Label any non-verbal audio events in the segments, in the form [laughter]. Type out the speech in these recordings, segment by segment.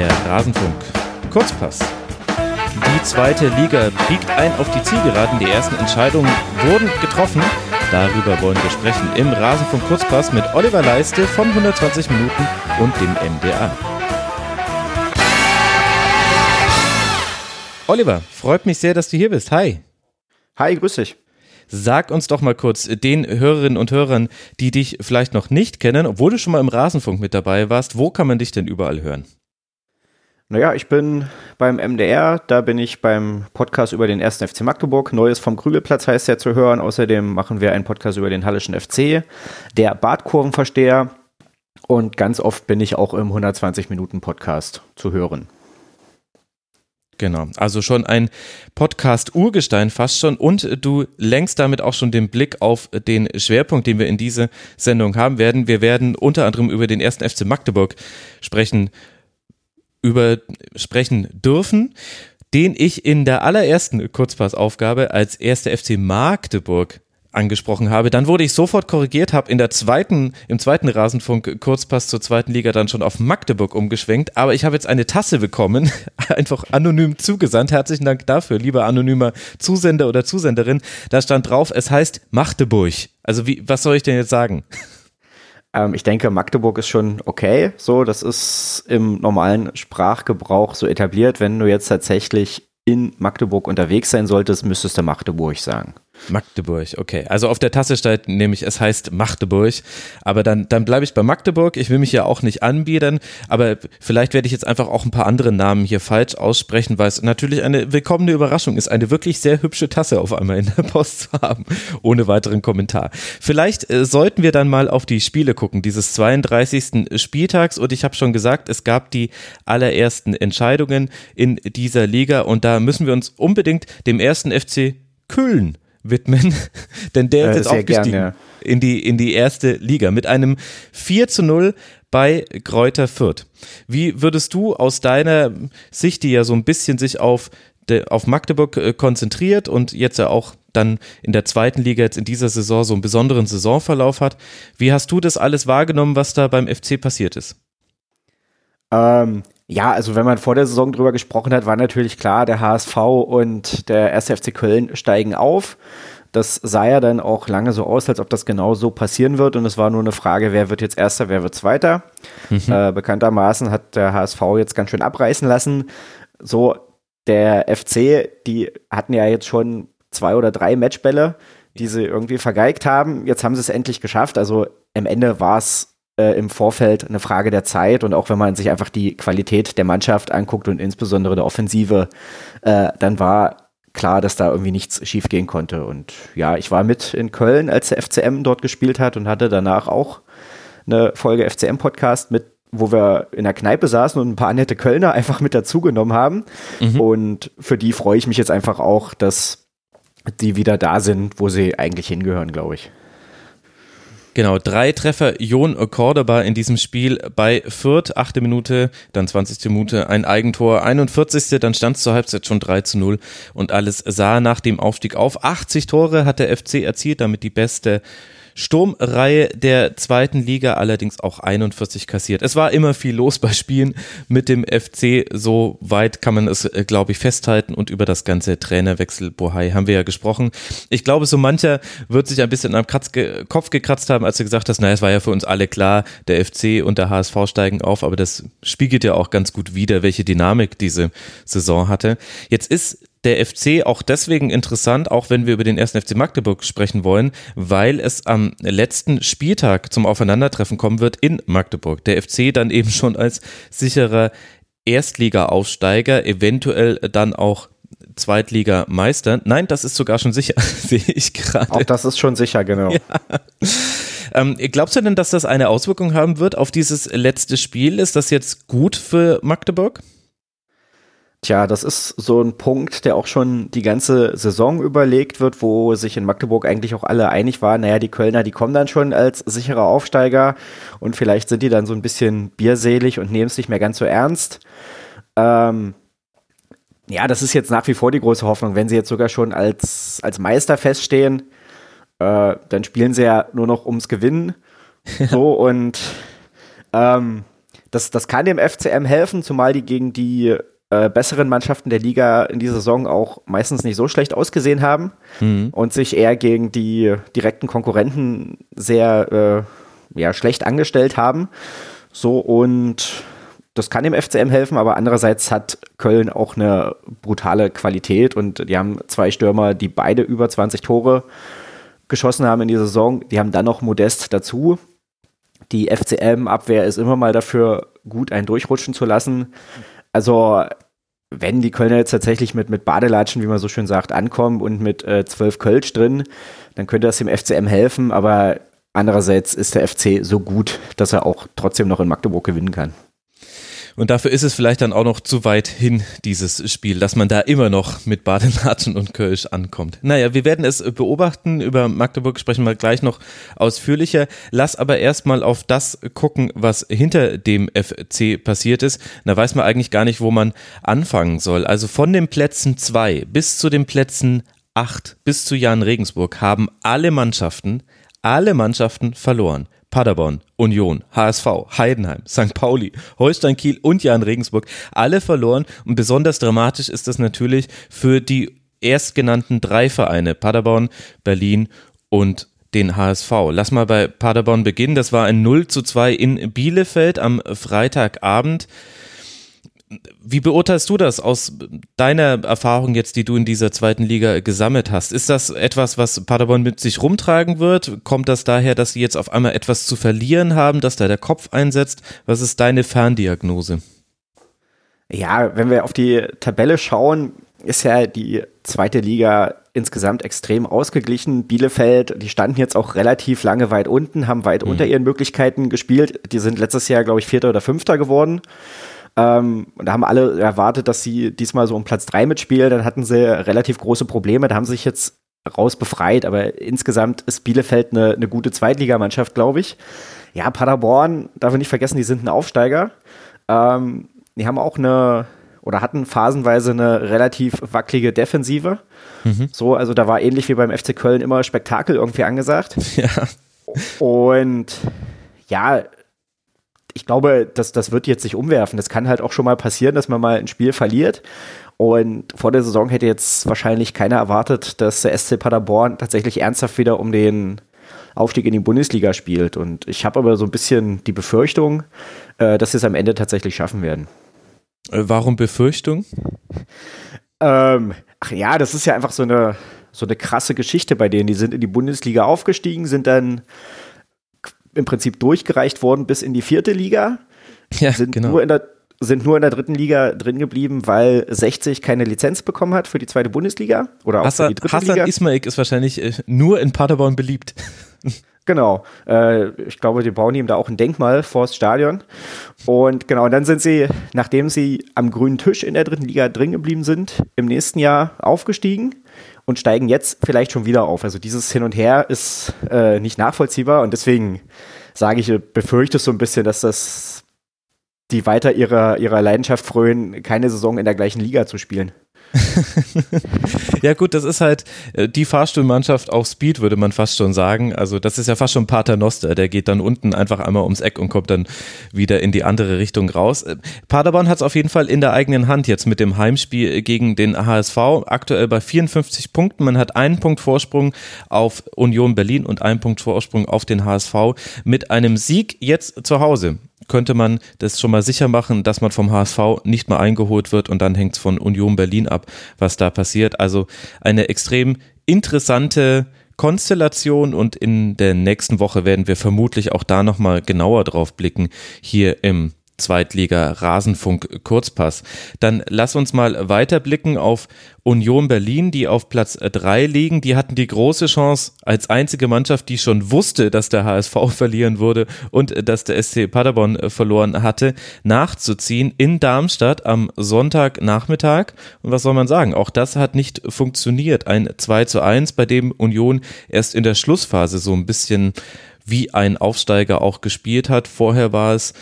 Der Rasenfunk. Kurzpass. Die zweite Liga biegt ein auf die Zielgeraden. Die ersten Entscheidungen wurden getroffen. Darüber wollen wir sprechen im Rasenfunk Kurzpass mit Oliver Leiste von 120 Minuten und dem MDA. Oliver, freut mich sehr, dass du hier bist. Hi. Hi, grüß dich. Sag uns doch mal kurz den Hörerinnen und Hörern, die dich vielleicht noch nicht kennen, obwohl du schon mal im Rasenfunk mit dabei warst, wo kann man dich denn überall hören? Naja, ich bin beim MDR, da bin ich beim Podcast über den 1. FC Magdeburg. Neues vom Krügelplatz heißt ja zu hören. Außerdem machen wir einen Podcast über den Hallischen FC, der Badkurvenversteher. Und ganz oft bin ich auch im 120-Minuten-Podcast zu hören. Genau, also schon ein Podcast-Urgestein fast schon und du lenkst damit auch schon den Blick auf den Schwerpunkt, den wir in diese Sendung haben werden. Wir werden unter anderem über den ersten FC Magdeburg sprechen, über sprechen dürfen, den ich in der allerersten Kurzpassaufgabe als erster FC Magdeburg angesprochen habe. Dann wurde ich sofort korrigiert, habe in der zweiten, im zweiten Rasenfunk Kurzpass zur zweiten Liga dann schon auf Magdeburg umgeschwenkt. Aber ich habe jetzt eine Tasse bekommen, [laughs] einfach anonym zugesandt. Herzlichen Dank dafür, lieber anonymer Zusender oder Zusenderin. Da stand drauf, es heißt Magdeburg. Also wie, was soll ich denn jetzt sagen? [laughs] Ähm, ich denke, Magdeburg ist schon okay. So, das ist im normalen Sprachgebrauch so etabliert. Wenn du jetzt tatsächlich in Magdeburg unterwegs sein solltest, müsstest du Magdeburg sagen. Magdeburg, okay. Also auf der Tasse steht nämlich, es heißt Magdeburg, aber dann, dann bleibe ich bei Magdeburg. Ich will mich ja auch nicht anbiedern, aber vielleicht werde ich jetzt einfach auch ein paar andere Namen hier falsch aussprechen, weil es natürlich eine willkommene Überraschung ist, eine wirklich sehr hübsche Tasse auf einmal in der Post zu haben, ohne weiteren Kommentar. Vielleicht äh, sollten wir dann mal auf die Spiele gucken, dieses 32. Spieltags und ich habe schon gesagt, es gab die allerersten Entscheidungen in dieser Liga und da müssen wir uns unbedingt dem ersten FC Köln widmen, [laughs] denn der ist jetzt aufgestiegen gern, ja. in, die, in die erste Liga mit einem 4 zu 0 bei Kräuter Fürth. Wie würdest du aus deiner Sicht, die ja so ein bisschen sich auf, auf Magdeburg äh, konzentriert und jetzt ja auch dann in der zweiten Liga jetzt in dieser Saison so einen besonderen Saisonverlauf hat, wie hast du das alles wahrgenommen, was da beim FC passiert ist? Ähm, ja, also wenn man vor der Saison drüber gesprochen hat, war natürlich klar, der HSV und der 1. FC Köln steigen auf. Das sah ja dann auch lange so aus, als ob das genau so passieren wird. Und es war nur eine Frage, wer wird jetzt Erster, wer wird Zweiter. Mhm. Äh, bekanntermaßen hat der HSV jetzt ganz schön abreißen lassen. So, der FC, die hatten ja jetzt schon zwei oder drei Matchbälle, die sie irgendwie vergeigt haben. Jetzt haben sie es endlich geschafft. Also am Ende war es äh, im Vorfeld eine Frage der Zeit und auch wenn man sich einfach die Qualität der Mannschaft anguckt und insbesondere der Offensive, äh, dann war klar, dass da irgendwie nichts schiefgehen konnte. Und ja, ich war mit in Köln, als der FCM dort gespielt hat und hatte danach auch eine Folge FCM-Podcast mit wo wir in der Kneipe saßen und ein paar nette Kölner einfach mit dazugenommen haben. Mhm. Und für die freue ich mich jetzt einfach auch, dass die wieder da sind, wo sie eigentlich hingehören, glaube ich. Genau, drei Treffer Jon Cordoba in diesem Spiel bei Fürth, achte Minute, dann 20. Minute ein Eigentor, 41. Dann stand es zur Halbzeit schon 3 zu 0 und alles sah nach dem Aufstieg auf. 80 Tore hat der FC erzielt, damit die beste Sturmreihe der zweiten Liga, allerdings auch 41 kassiert. Es war immer viel los bei Spielen mit dem FC. So weit kann man es, äh, glaube ich, festhalten. Und über das ganze Trainerwechsel Bohai haben wir ja gesprochen. Ich glaube, so mancher wird sich ein bisschen am Kratz ge Kopf gekratzt haben, als du gesagt hast, naja, es war ja für uns alle klar, der FC und der HSV steigen auf. Aber das spiegelt ja auch ganz gut wider, welche Dynamik diese Saison hatte. Jetzt ist der FC auch deswegen interessant, auch wenn wir über den ersten FC Magdeburg sprechen wollen, weil es am letzten Spieltag zum Aufeinandertreffen kommen wird in Magdeburg. Der FC dann eben schon als sicherer Erstliga-Aufsteiger, eventuell dann auch Zweitligameister. Nein, das ist sogar schon sicher, [laughs] sehe ich gerade. Auch das ist schon sicher, genau. Ja. Ähm, glaubst du denn, dass das eine Auswirkung haben wird auf dieses letzte Spiel? Ist das jetzt gut für Magdeburg? Tja, das ist so ein Punkt, der auch schon die ganze Saison überlegt wird, wo sich in Magdeburg eigentlich auch alle einig waren, naja, die Kölner, die kommen dann schon als sicherer Aufsteiger und vielleicht sind die dann so ein bisschen bierselig und nehmen es nicht mehr ganz so ernst. Ähm, ja, das ist jetzt nach wie vor die große Hoffnung. Wenn sie jetzt sogar schon als, als Meister feststehen, äh, dann spielen sie ja nur noch ums Gewinnen. [laughs] so und ähm, das, das kann dem FCM helfen, zumal die gegen die äh, besseren Mannschaften der Liga in dieser Saison auch meistens nicht so schlecht ausgesehen haben mhm. und sich eher gegen die direkten Konkurrenten sehr äh, ja, schlecht angestellt haben. So und das kann dem FCM helfen, aber andererseits hat Köln auch eine brutale Qualität und die haben zwei Stürmer, die beide über 20 Tore geschossen haben in dieser Saison. Die haben dann noch Modest dazu. Die FCM-Abwehr ist immer mal dafür gut, einen durchrutschen zu lassen. Also, wenn die Kölner jetzt tatsächlich mit, mit Badelatschen, wie man so schön sagt, ankommen und mit äh, zwölf Kölsch drin, dann könnte das dem FCM helfen, aber andererseits ist der FC so gut, dass er auch trotzdem noch in Magdeburg gewinnen kann. Und dafür ist es vielleicht dann auch noch zu weit hin, dieses Spiel, dass man da immer noch mit Badenatschen und Kölsch ankommt. Naja, wir werden es beobachten. Über Magdeburg sprechen wir gleich noch ausführlicher. Lass aber erstmal auf das gucken, was hinter dem FC passiert ist. Da weiß man eigentlich gar nicht, wo man anfangen soll. Also von den Plätzen zwei bis zu den Plätzen acht bis zu Jan Regensburg haben alle Mannschaften, alle Mannschaften verloren. Paderborn, Union, HSV, Heidenheim, St. Pauli, Holstein Kiel und Jan Regensburg alle verloren und besonders dramatisch ist das natürlich für die erstgenannten drei Vereine Paderborn, Berlin und den HSV. Lass mal bei Paderborn beginnen. Das war ein 0 zu 2 in Bielefeld am Freitagabend. Wie beurteilst du das aus deiner Erfahrung jetzt, die du in dieser zweiten Liga gesammelt hast? Ist das etwas, was Paderborn mit sich rumtragen wird? Kommt das daher, dass sie jetzt auf einmal etwas zu verlieren haben, dass da der Kopf einsetzt? Was ist deine Ferndiagnose? Ja, wenn wir auf die Tabelle schauen, ist ja die zweite Liga insgesamt extrem ausgeglichen. Bielefeld, die standen jetzt auch relativ lange weit unten, haben weit mhm. unter ihren Möglichkeiten gespielt. Die sind letztes Jahr, glaube ich, Vierter oder Fünfter geworden. Ähm, und da haben alle erwartet, dass sie diesmal so um Platz drei mitspielen. Dann hatten sie relativ große Probleme. Da haben sie sich jetzt raus befreit. Aber insgesamt ist Bielefeld eine, eine gute Zweitligamannschaft, glaube ich. Ja, Paderborn, darf ich nicht vergessen, die sind ein Aufsteiger. Ähm, die haben auch eine oder hatten phasenweise eine relativ wackelige Defensive. Mhm. So, also da war ähnlich wie beim FC Köln immer Spektakel irgendwie angesagt. [laughs] Ja. Und ja, ich glaube, das, das wird jetzt sich umwerfen. Das kann halt auch schon mal passieren, dass man mal ein Spiel verliert. Und vor der Saison hätte jetzt wahrscheinlich keiner erwartet, dass der SC Paderborn tatsächlich ernsthaft wieder um den Aufstieg in die Bundesliga spielt. Und ich habe aber so ein bisschen die Befürchtung, äh, dass sie es am Ende tatsächlich schaffen werden. Äh, warum Befürchtung? Ähm, ach ja, das ist ja einfach so eine, so eine krasse Geschichte bei denen. Die sind in die Bundesliga aufgestiegen, sind dann im Prinzip durchgereicht worden bis in die vierte Liga. Ja, sind genau. Nur in der, sind nur in der dritten Liga drin geblieben, weil 60 keine Lizenz bekommen hat für die zweite Bundesliga oder auch Hassan, für die dritte Hassan Liga. Ismail ist wahrscheinlich äh, nur in Paderborn beliebt. [laughs] Genau. Äh, ich glaube, die bauen ihm da auch ein Denkmal vor das Stadion. Und genau, und dann sind sie, nachdem sie am grünen Tisch in der dritten Liga drin geblieben sind, im nächsten Jahr aufgestiegen und steigen jetzt vielleicht schon wieder auf. Also dieses Hin und Her ist äh, nicht nachvollziehbar und deswegen sage ich, befürchte so ein bisschen, dass das die weiter ihrer, ihrer Leidenschaft frönen, keine Saison in der gleichen Liga zu spielen. [laughs] ja gut, das ist halt äh, die Fahrstuhlmannschaft auf Speed, würde man fast schon sagen. Also das ist ja fast schon Paternoster. Der geht dann unten einfach einmal ums Eck und kommt dann wieder in die andere Richtung raus. Äh, Paderborn hat es auf jeden Fall in der eigenen Hand jetzt mit dem Heimspiel gegen den HSV. Aktuell bei 54 Punkten. Man hat einen Punkt Vorsprung auf Union Berlin und einen Punkt Vorsprung auf den HSV mit einem Sieg jetzt zu Hause könnte man das schon mal sicher machen, dass man vom HSV nicht mehr eingeholt wird und dann hängt es von Union Berlin ab, was da passiert. Also eine extrem interessante Konstellation und in der nächsten Woche werden wir vermutlich auch da nochmal genauer drauf blicken hier im Zweitliga Rasenfunk Kurzpass. Dann lass uns mal weiterblicken auf Union Berlin, die auf Platz 3 liegen. Die hatten die große Chance als einzige Mannschaft, die schon wusste, dass der HSV [laughs] verlieren würde und dass der SC Paderborn verloren hatte, nachzuziehen in Darmstadt am Sonntagnachmittag. Und was soll man sagen? Auch das hat nicht funktioniert. Ein 2 zu 1, bei dem Union erst in der Schlussphase so ein bisschen wie ein Aufsteiger auch gespielt hat. Vorher war es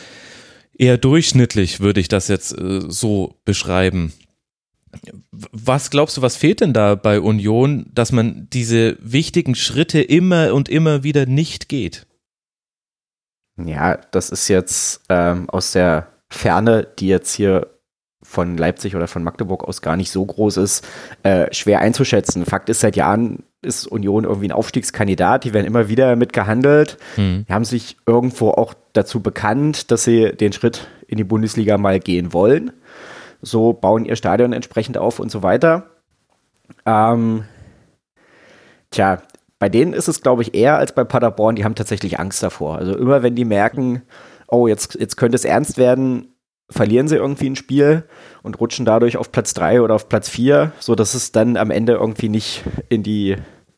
eher durchschnittlich, würde ich das jetzt äh, so beschreiben. Was glaubst du, was fehlt denn da bei Union, dass man diese wichtigen Schritte immer und immer wieder nicht geht? Ja, das ist jetzt ähm, aus der Ferne, die jetzt hier von Leipzig oder von Magdeburg aus gar nicht so groß ist, äh, schwer einzuschätzen. Fakt ist, seit Jahren ist Union irgendwie ein Aufstiegskandidat. Die werden immer wieder mitgehandelt. Mhm. Die haben sich irgendwo auch dazu bekannt, dass sie den Schritt in die Bundesliga mal gehen wollen. So bauen ihr Stadion entsprechend auf und so weiter. Ähm, tja, bei denen ist es, glaube ich, eher als bei Paderborn. Die haben tatsächlich Angst davor. Also immer wenn die merken, oh, jetzt, jetzt könnte es ernst werden, verlieren sie irgendwie ein Spiel und rutschen dadurch auf Platz 3 oder auf Platz 4, sodass es dann am Ende irgendwie nicht in die,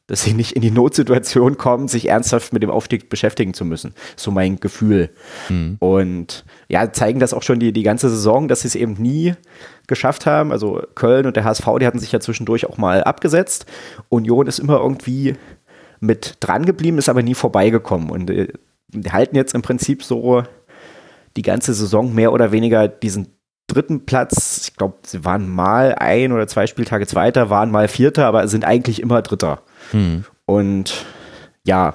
dass sie nicht in die Notsituation kommen, sich ernsthaft mit dem Aufstieg beschäftigen zu müssen. So mein Gefühl. Mhm. Und ja, zeigen das auch schon die, die ganze Saison, dass sie es eben nie geschafft haben. Also Köln und der HSV, die hatten sich ja zwischendurch auch mal abgesetzt. Union ist immer irgendwie mit dran geblieben, ist aber nie vorbeigekommen und äh, die halten jetzt im Prinzip so die ganze Saison mehr oder weniger diesen dritten Platz. Ich glaube, sie waren mal ein oder zwei Spieltage Zweiter, waren mal Vierter, aber sind eigentlich immer Dritter. Hm. Und ja,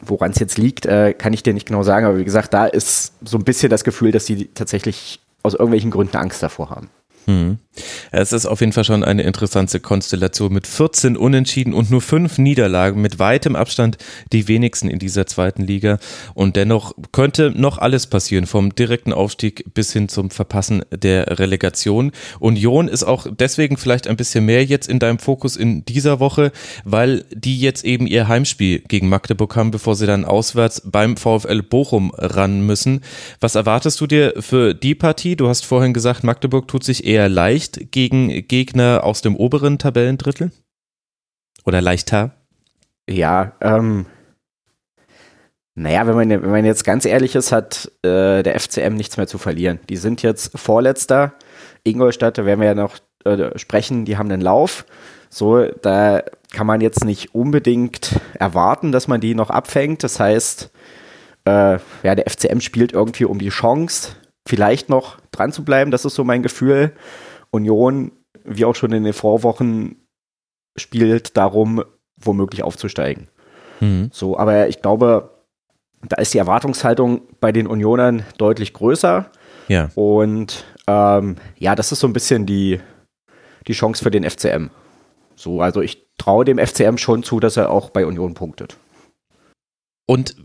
woran es jetzt liegt, äh, kann ich dir nicht genau sagen, aber wie gesagt, da ist so ein bisschen das Gefühl, dass sie tatsächlich aus irgendwelchen Gründen Angst davor haben. Hm. Es ist auf jeden Fall schon eine interessante Konstellation mit 14 Unentschieden und nur fünf Niederlagen, mit weitem Abstand die wenigsten in dieser zweiten Liga. Und dennoch könnte noch alles passieren, vom direkten Aufstieg bis hin zum Verpassen der Relegation. Union ist auch deswegen vielleicht ein bisschen mehr jetzt in deinem Fokus in dieser Woche, weil die jetzt eben ihr Heimspiel gegen Magdeburg haben, bevor sie dann auswärts beim VfL Bochum ran müssen. Was erwartest du dir für die Partie? Du hast vorhin gesagt, Magdeburg tut sich eher eher leicht gegen Gegner aus dem oberen Tabellendrittel? Oder leichter? Ja, ähm, naja, wenn man, wenn man jetzt ganz ehrlich ist, hat äh, der FCM nichts mehr zu verlieren. Die sind jetzt Vorletzter. Ingolstadt, da werden wir ja noch äh, sprechen, die haben einen Lauf. So, da kann man jetzt nicht unbedingt erwarten, dass man die noch abfängt. Das heißt, äh, ja, der FCM spielt irgendwie um die Chance vielleicht noch dran zu bleiben. Das ist so mein Gefühl. Union, wie auch schon in den Vorwochen, spielt darum, womöglich aufzusteigen. Mhm. So, aber ich glaube, da ist die Erwartungshaltung bei den Unionern deutlich größer. Ja. Und ähm, ja, das ist so ein bisschen die, die Chance für den FCM. So, also ich traue dem FCM schon zu, dass er auch bei Union punktet. Und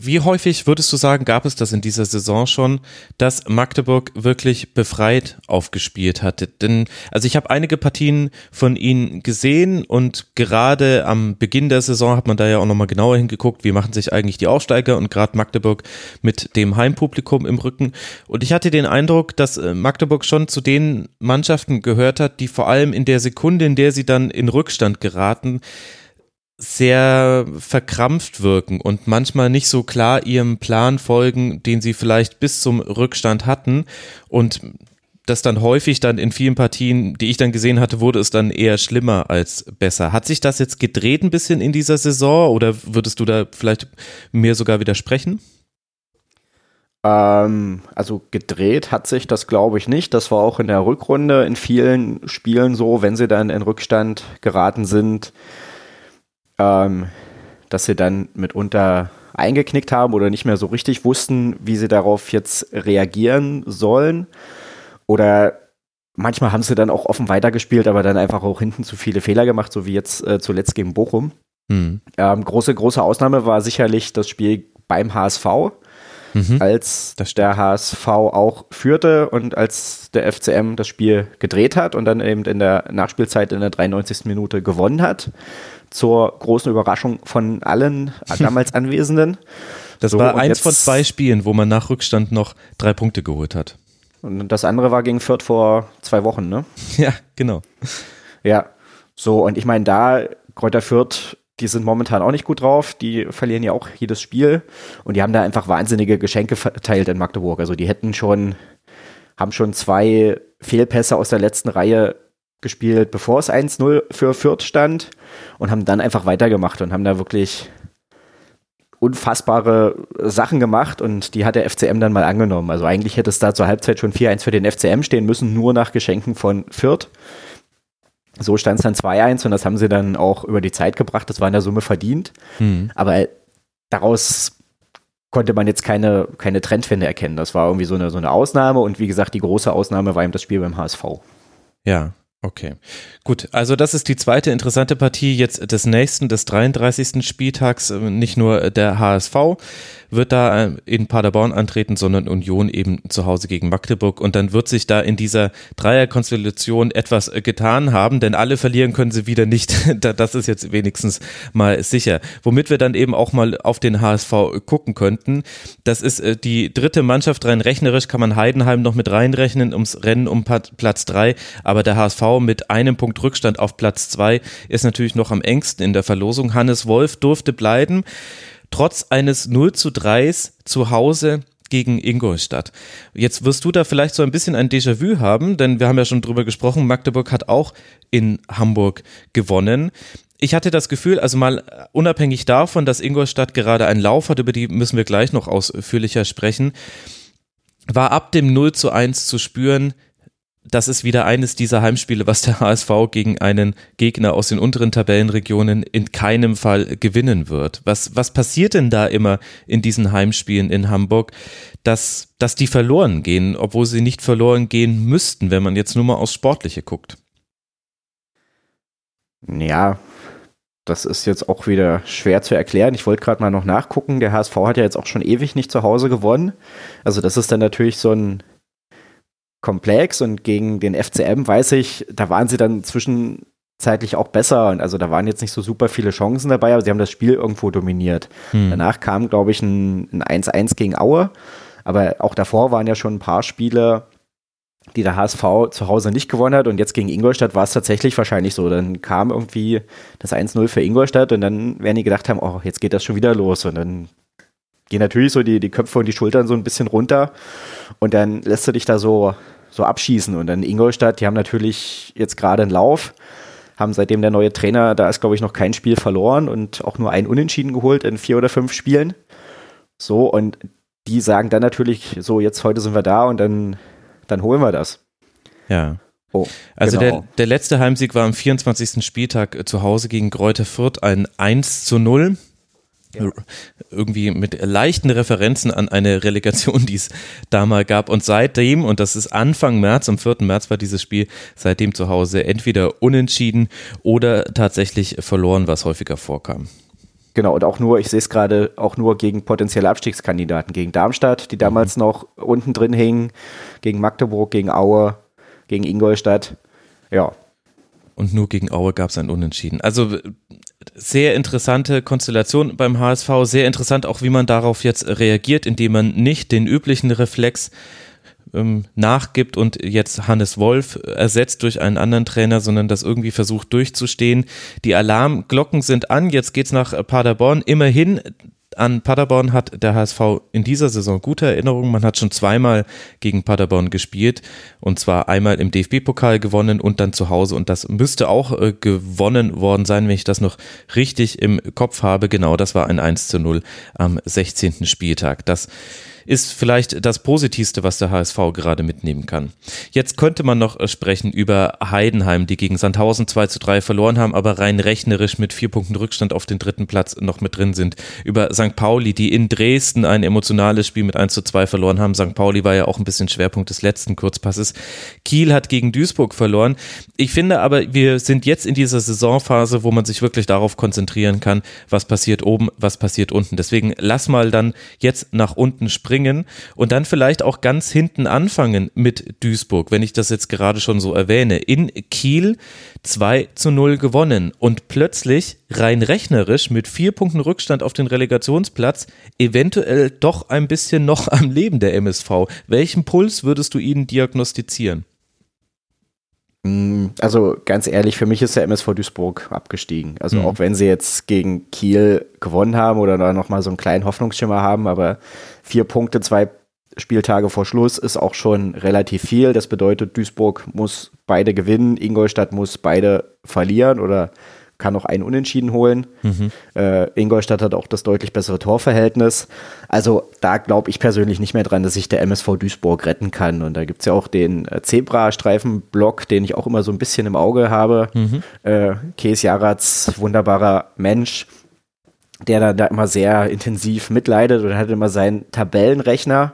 wie häufig würdest du sagen, gab es das in dieser Saison schon, dass Magdeburg wirklich befreit aufgespielt hatte? Denn, also ich habe einige Partien von ihnen gesehen und gerade am Beginn der Saison hat man da ja auch nochmal genauer hingeguckt, wie machen sich eigentlich die Aufsteiger und gerade Magdeburg mit dem Heimpublikum im Rücken. Und ich hatte den Eindruck, dass äh, Magdeburg schon zu den Mannschaften gehört hat, die vor allem in der Sekunde, in der sie dann in Rückstand geraten, sehr verkrampft wirken und manchmal nicht so klar ihrem Plan folgen, den sie vielleicht bis zum Rückstand hatten und das dann häufig dann in vielen Partien, die ich dann gesehen hatte, wurde es dann eher schlimmer als besser. Hat sich das jetzt gedreht ein bisschen in dieser Saison oder würdest du da vielleicht mir sogar widersprechen? Ähm, also gedreht hat sich das, glaube ich, nicht. Das war auch in der Rückrunde in vielen Spielen so, wenn sie dann in Rückstand geraten sind, ähm, dass sie dann mitunter eingeknickt haben oder nicht mehr so richtig wussten, wie sie darauf jetzt reagieren sollen. Oder manchmal haben sie dann auch offen weitergespielt, aber dann einfach auch hinten zu viele Fehler gemacht, so wie jetzt äh, zuletzt gegen Bochum. Mhm. Ähm, große, große Ausnahme war sicherlich das Spiel beim HSV, mhm. als der HSV auch führte und als der FCM das Spiel gedreht hat und dann eben in der Nachspielzeit in der 93. Minute gewonnen hat zur großen Überraschung von allen [laughs] damals Anwesenden. Das so, war eins von zwei Spielen, wo man nach Rückstand noch drei Punkte geholt hat. Und das andere war gegen Fürth vor zwei Wochen, ne? [laughs] Ja, genau. Ja, so, und ich meine, da, Kräuter Fürth, die sind momentan auch nicht gut drauf. Die verlieren ja auch jedes Spiel. Und die haben da einfach wahnsinnige Geschenke verteilt in Magdeburg. Also die hätten schon, haben schon zwei Fehlpässe aus der letzten Reihe gespielt, bevor es 1-0 für Fürth stand und haben dann einfach weitergemacht und haben da wirklich unfassbare Sachen gemacht und die hat der FCM dann mal angenommen. Also eigentlich hätte es da zur Halbzeit schon 4-1 für den FCM stehen müssen, nur nach Geschenken von Fürth. So stand es dann 2-1 und das haben sie dann auch über die Zeit gebracht. Das war in der Summe verdient. Mhm. Aber daraus konnte man jetzt keine, keine Trendwende erkennen. Das war irgendwie so eine, so eine Ausnahme und wie gesagt, die große Ausnahme war eben das Spiel beim HSV. Ja, Okay, gut. Also das ist die zweite interessante Partie jetzt des nächsten, des 33. Spieltags. Nicht nur der HSV wird da äh, in Paderborn antreten, sondern Union eben zu Hause gegen Magdeburg. Und dann wird sich da in dieser Dreierkonstellation etwas äh, getan haben, denn alle verlieren können sie wieder nicht. [laughs] Das ist jetzt wenigstens mal sicher. Womit wir dann eben auch mal auf den HSV gucken könnten. Das ist äh, die dritte Mannschaft. Rein rechnerisch kann man Heidenheim noch mit reinrechnen ums Rennen um Platz drei. Aber der HSV mit einem Punkt Rückstand auf Platz zwei ist natürlich noch am engsten in der Verlosung. Hannes Wolf durfte bleiben trotz eines 0 zu 3 zu Hause gegen Ingolstadt. Jetzt wirst du da vielleicht so ein bisschen ein Déjà-vu haben, denn wir haben ja schon drüber gesprochen, Magdeburg hat auch in Hamburg gewonnen. Ich hatte das Gefühl, also mal unabhängig davon, dass Ingolstadt gerade einen Lauf hat, über die müssen wir gleich noch ausführlicher sprechen, war ab dem 0 zu 1 zu spüren, das ist wieder eines dieser Heimspiele, was der HSV gegen einen Gegner aus den unteren Tabellenregionen in keinem Fall gewinnen wird. Was, was passiert denn da immer in diesen Heimspielen in Hamburg, dass, dass die verloren gehen, obwohl sie nicht verloren gehen müssten, wenn man jetzt nur mal aufs Sportliche guckt? Ja, das ist jetzt auch wieder schwer zu erklären. Ich wollte gerade mal noch nachgucken. Der HSV hat ja jetzt auch schon ewig nicht zu Hause gewonnen. Also das ist dann natürlich so ein komplex und gegen den FCM weiß ich, da waren sie dann zwischenzeitlich auch besser und also da waren jetzt nicht so super viele Chancen dabei, aber sie haben das Spiel irgendwo dominiert. Hm. Danach kam, glaube ich, ein 1-1 gegen Aue, aber auch davor waren ja schon ein paar Spiele, die der HSV zu Hause nicht gewonnen hat und jetzt gegen Ingolstadt war es tatsächlich wahrscheinlich so. Dann kam irgendwie das 1-0 für Ingolstadt und dann werden die gedacht haben, oh, jetzt geht das schon wieder los und dann gehen natürlich so die, die Köpfe und die Schultern so ein bisschen runter und dann lässt du dich da so, so abschießen. Und dann Ingolstadt, die haben natürlich jetzt gerade einen Lauf, haben seitdem der neue Trainer, da ist glaube ich noch kein Spiel verloren und auch nur ein Unentschieden geholt in vier oder fünf Spielen. So, und die sagen dann natürlich, so jetzt heute sind wir da und dann, dann holen wir das. Ja. Oh, also genau. der, der letzte Heimsieg war am 24. Spieltag äh, zu Hause gegen Greuther Fürth ein 1 zu 0 ja. irgendwie mit leichten Referenzen an eine Relegation, [laughs] die es da mal gab. Und seitdem, und das ist Anfang März, am 4. März war dieses Spiel, seitdem zu Hause entweder unentschieden oder tatsächlich verloren, was häufiger vorkam. Genau, und auch nur, ich sehe es gerade, auch nur gegen potenzielle Abstiegskandidaten, gegen Darmstadt, die damals mhm. noch unten drin hingen, gegen Magdeburg, gegen Aue, gegen Ingolstadt. Ja, und nur gegen Aue gab es ein Unentschieden. Also sehr interessante Konstellation beim HSV, sehr interessant auch, wie man darauf jetzt reagiert, indem man nicht den üblichen Reflex ähm, nachgibt und jetzt Hannes Wolf ersetzt durch einen anderen Trainer, sondern das irgendwie versucht durchzustehen. Die Alarmglocken sind an, jetzt geht's nach Paderborn. Immerhin an Paderborn hat der HSV in dieser Saison gute Erinnerungen. Man hat schon zweimal gegen Paderborn gespielt und zwar einmal im DFB-Pokal gewonnen und dann zu Hause. Und das müsste auch äh, gewonnen worden sein, wenn ich das noch richtig im Kopf habe. Genau, das war ein 1 zu 0 am 16. Spieltag. Das ist vielleicht das Positivste, was der HSV gerade mitnehmen kann. Jetzt könnte man noch äh, sprechen über Heidenheim, die gegen Sandhausen 2 zu 3 verloren haben, aber rein rechnerisch mit vier Punkten Rückstand auf den dritten Platz noch mit drin sind. Über St. Pauli, die in Dresden ein emotionales Spiel mit 1 zu 2 verloren haben. St. Pauli war ja auch ein bisschen Schwerpunkt des letzten Kurzpasses. Kiel hat gegen Duisburg verloren. Ich finde aber, wir sind jetzt in dieser Saisonphase, wo man sich wirklich darauf konzentrieren kann, was passiert oben, was passiert unten. Deswegen lass mal dann jetzt nach unten springen bringen und dann vielleicht auch ganz hinten anfangen mit Duisburg, wenn ich das jetzt gerade schon so erwähne. In Kiel 2 zu 0 gewonnen und plötzlich rein rechnerisch mit vier Punkten Rückstand auf den Relegationsplatz eventuell doch ein bisschen noch am Leben der MSV. Welchen Puls würdest du ihnen diagnostizieren? Mm, also ganz ehrlich, für mich ist der MSV Duisburg abgestiegen. Also mhm. auch wenn sie jetzt gegen Kiel gewonnen haben oder da nochmal so einen kleinen Hoffnungsschimmer haben, aber vier Punkte, zwei Spieltage vor Schluss ist auch schon relativ viel. Das bedeutet, Duisburg muss beide gewinnen, Ingolstadt muss beide verlieren oder kann noch einen Unentschieden holen. Mhm. Äh, Ingolstadt hat auch das deutlich bessere Torverhältnis. Also da glaube ich persönlich nicht mehr dran, dass sich der MSV Duisburg retten kann. Und da gibt es ja auch den äh, Zebra-Streifenblock, den ich auch immer so ein bisschen im Auge habe. Mhm. Äh, Kees Jaratz, wunderbarer Mensch. der dann da immer sehr intensiv mitleidet und hat immer seinen Tabellenrechner,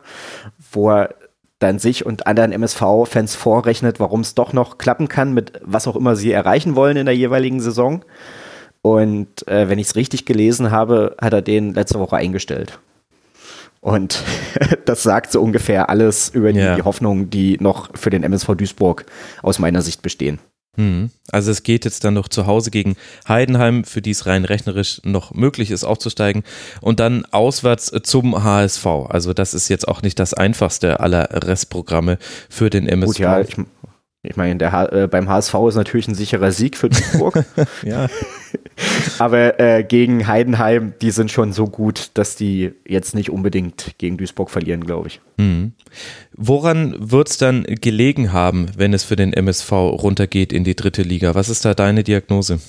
wo er dann sich und anderen MSV-Fans vorrechnet, warum es doch noch klappen kann, mit was auch immer sie erreichen wollen in der jeweiligen Saison. Und äh, wenn ich es richtig gelesen habe, hat er den letzte Woche eingestellt. Und [laughs] das sagt so ungefähr alles über die, ja. die Hoffnungen, die noch für den MSV Duisburg aus meiner Sicht bestehen. Hm. Also es geht jetzt dann noch zu Hause gegen Heidenheim, für die es rein rechnerisch noch möglich ist aufzusteigen und dann auswärts zum HSV. Also das ist jetzt auch nicht das einfachste aller Restprogramme für den MSV. Gut, ja, ich, ich meine, der, äh, beim HSV ist natürlich ein sicherer Sieg für Duisburg. [laughs] ja. Aber äh, gegen Heidenheim, die sind schon so gut, dass die jetzt nicht unbedingt gegen Duisburg verlieren, glaube ich. Mhm. Woran wird es dann gelegen haben, wenn es für den MSV runtergeht in die dritte Liga? Was ist da deine Diagnose?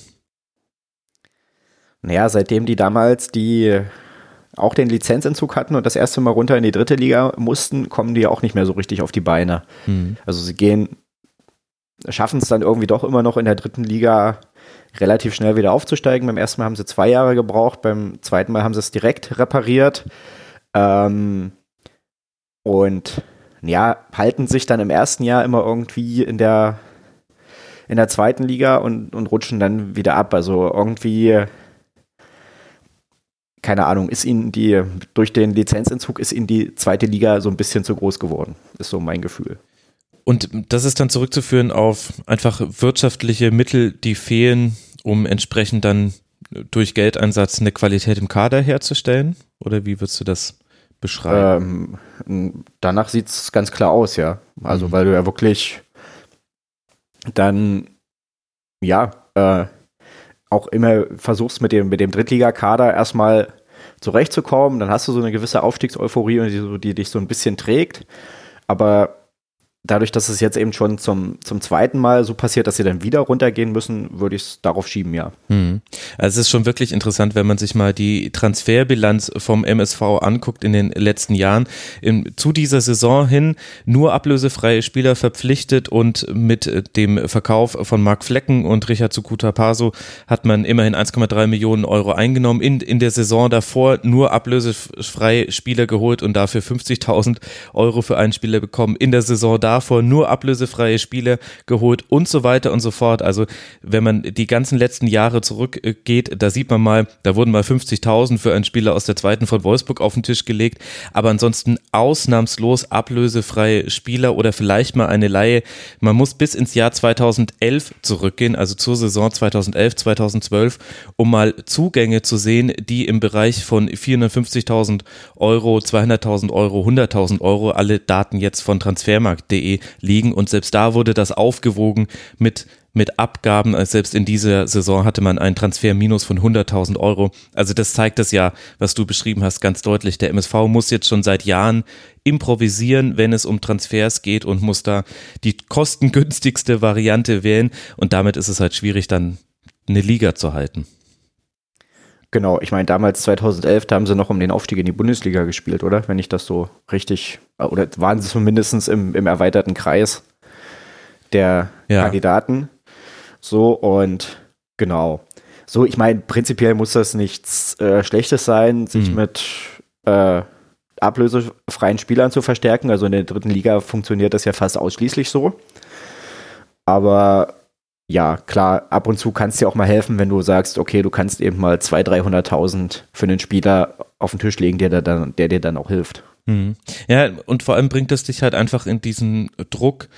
Naja, seitdem die damals die auch den Lizenzentzug hatten und das erste Mal runter in die dritte Liga mussten, kommen die auch nicht mehr so richtig auf die Beine. Mhm. Also sie gehen schaffen es dann irgendwie doch immer noch in der dritten Liga relativ schnell wieder aufzusteigen. Beim ersten Mal haben sie zwei Jahre gebraucht, beim zweiten Mal haben sie es direkt repariert. Ähm, und ja, halten sich dann im ersten Jahr immer irgendwie in der, in der zweiten Liga und, und rutschen dann wieder ab. Also irgendwie, keine Ahnung, ist ihnen die, durch den Lizenzentzug ist ihnen die zweite Liga so ein bisschen zu groß geworden, ist so mein Gefühl. Und das ist dann zurückzuführen auf einfach wirtschaftliche Mittel, die fehlen, um entsprechend dann durch Geldeinsatz eine Qualität im Kader herzustellen? Oder wie würdest du das beschreiben? Ähm, danach sieht es ganz klar aus, ja. Also, mhm. weil du ja wirklich dann, ja, äh, auch immer versuchst mit dem, mit dem Drittligakader erstmal zurechtzukommen. Dann hast du so eine gewisse Aufstiegseuphorie, die, die dich so ein bisschen trägt. Aber dadurch, dass es jetzt eben schon zum, zum zweiten Mal so passiert, dass sie dann wieder runtergehen müssen, würde ich es darauf schieben, ja. Hm. Also es ist schon wirklich interessant, wenn man sich mal die Transferbilanz vom MSV anguckt in den letzten Jahren. In, zu dieser Saison hin nur ablösefreie Spieler verpflichtet und mit dem Verkauf von Marc Flecken und Richard Sukuta Paso hat man immerhin 1,3 Millionen Euro eingenommen. In, in der Saison davor nur ablösefreie Spieler geholt und dafür 50.000 Euro für einen Spieler bekommen. In der Saison da davor nur ablösefreie Spiele geholt und so weiter und so fort. Also wenn man die ganzen letzten Jahre zurückgeht, da sieht man mal, da wurden mal 50.000 für einen Spieler aus der zweiten von Wolfsburg auf den Tisch gelegt, aber ansonsten ausnahmslos ablösefreie Spieler oder vielleicht mal eine Laie. Man muss bis ins Jahr 2011 zurückgehen, also zur Saison 2011, 2012, um mal Zugänge zu sehen, die im Bereich von 450.000 Euro, 200.000 Euro, 100.000 Euro, alle Daten jetzt von transfermarkt.de liegen. Und selbst da wurde das aufgewogen mit mit Abgaben. Also selbst in dieser Saison hatte man einen Transferminus von 100.000 Euro. Also das zeigt das ja, was du beschrieben hast, ganz deutlich. Der MSV muss jetzt schon seit Jahren improvisieren, wenn es um Transfers geht und muss da die kostengünstigste Variante wählen. Und damit ist es halt schwierig, dann eine Liga zu halten. Genau, ich meine, damals 2011, da haben sie noch um den Aufstieg in die Bundesliga gespielt, oder? Wenn ich das so richtig, oder waren sie zumindest im, im erweiterten Kreis der ja. Kandidaten. So, und genau. So, ich meine, prinzipiell muss das nichts äh, Schlechtes sein, sich mhm. mit äh, ablösefreien Spielern zu verstärken. Also in der dritten Liga funktioniert das ja fast ausschließlich so. Aber ja, klar, ab und zu kannst dir auch mal helfen, wenn du sagst, okay, du kannst eben mal 200.000, 300.000 für einen Spieler auf den Tisch legen, der, der, dann, der dir dann auch hilft. Mhm. Ja, und vor allem bringt es dich halt einfach in diesen Druck,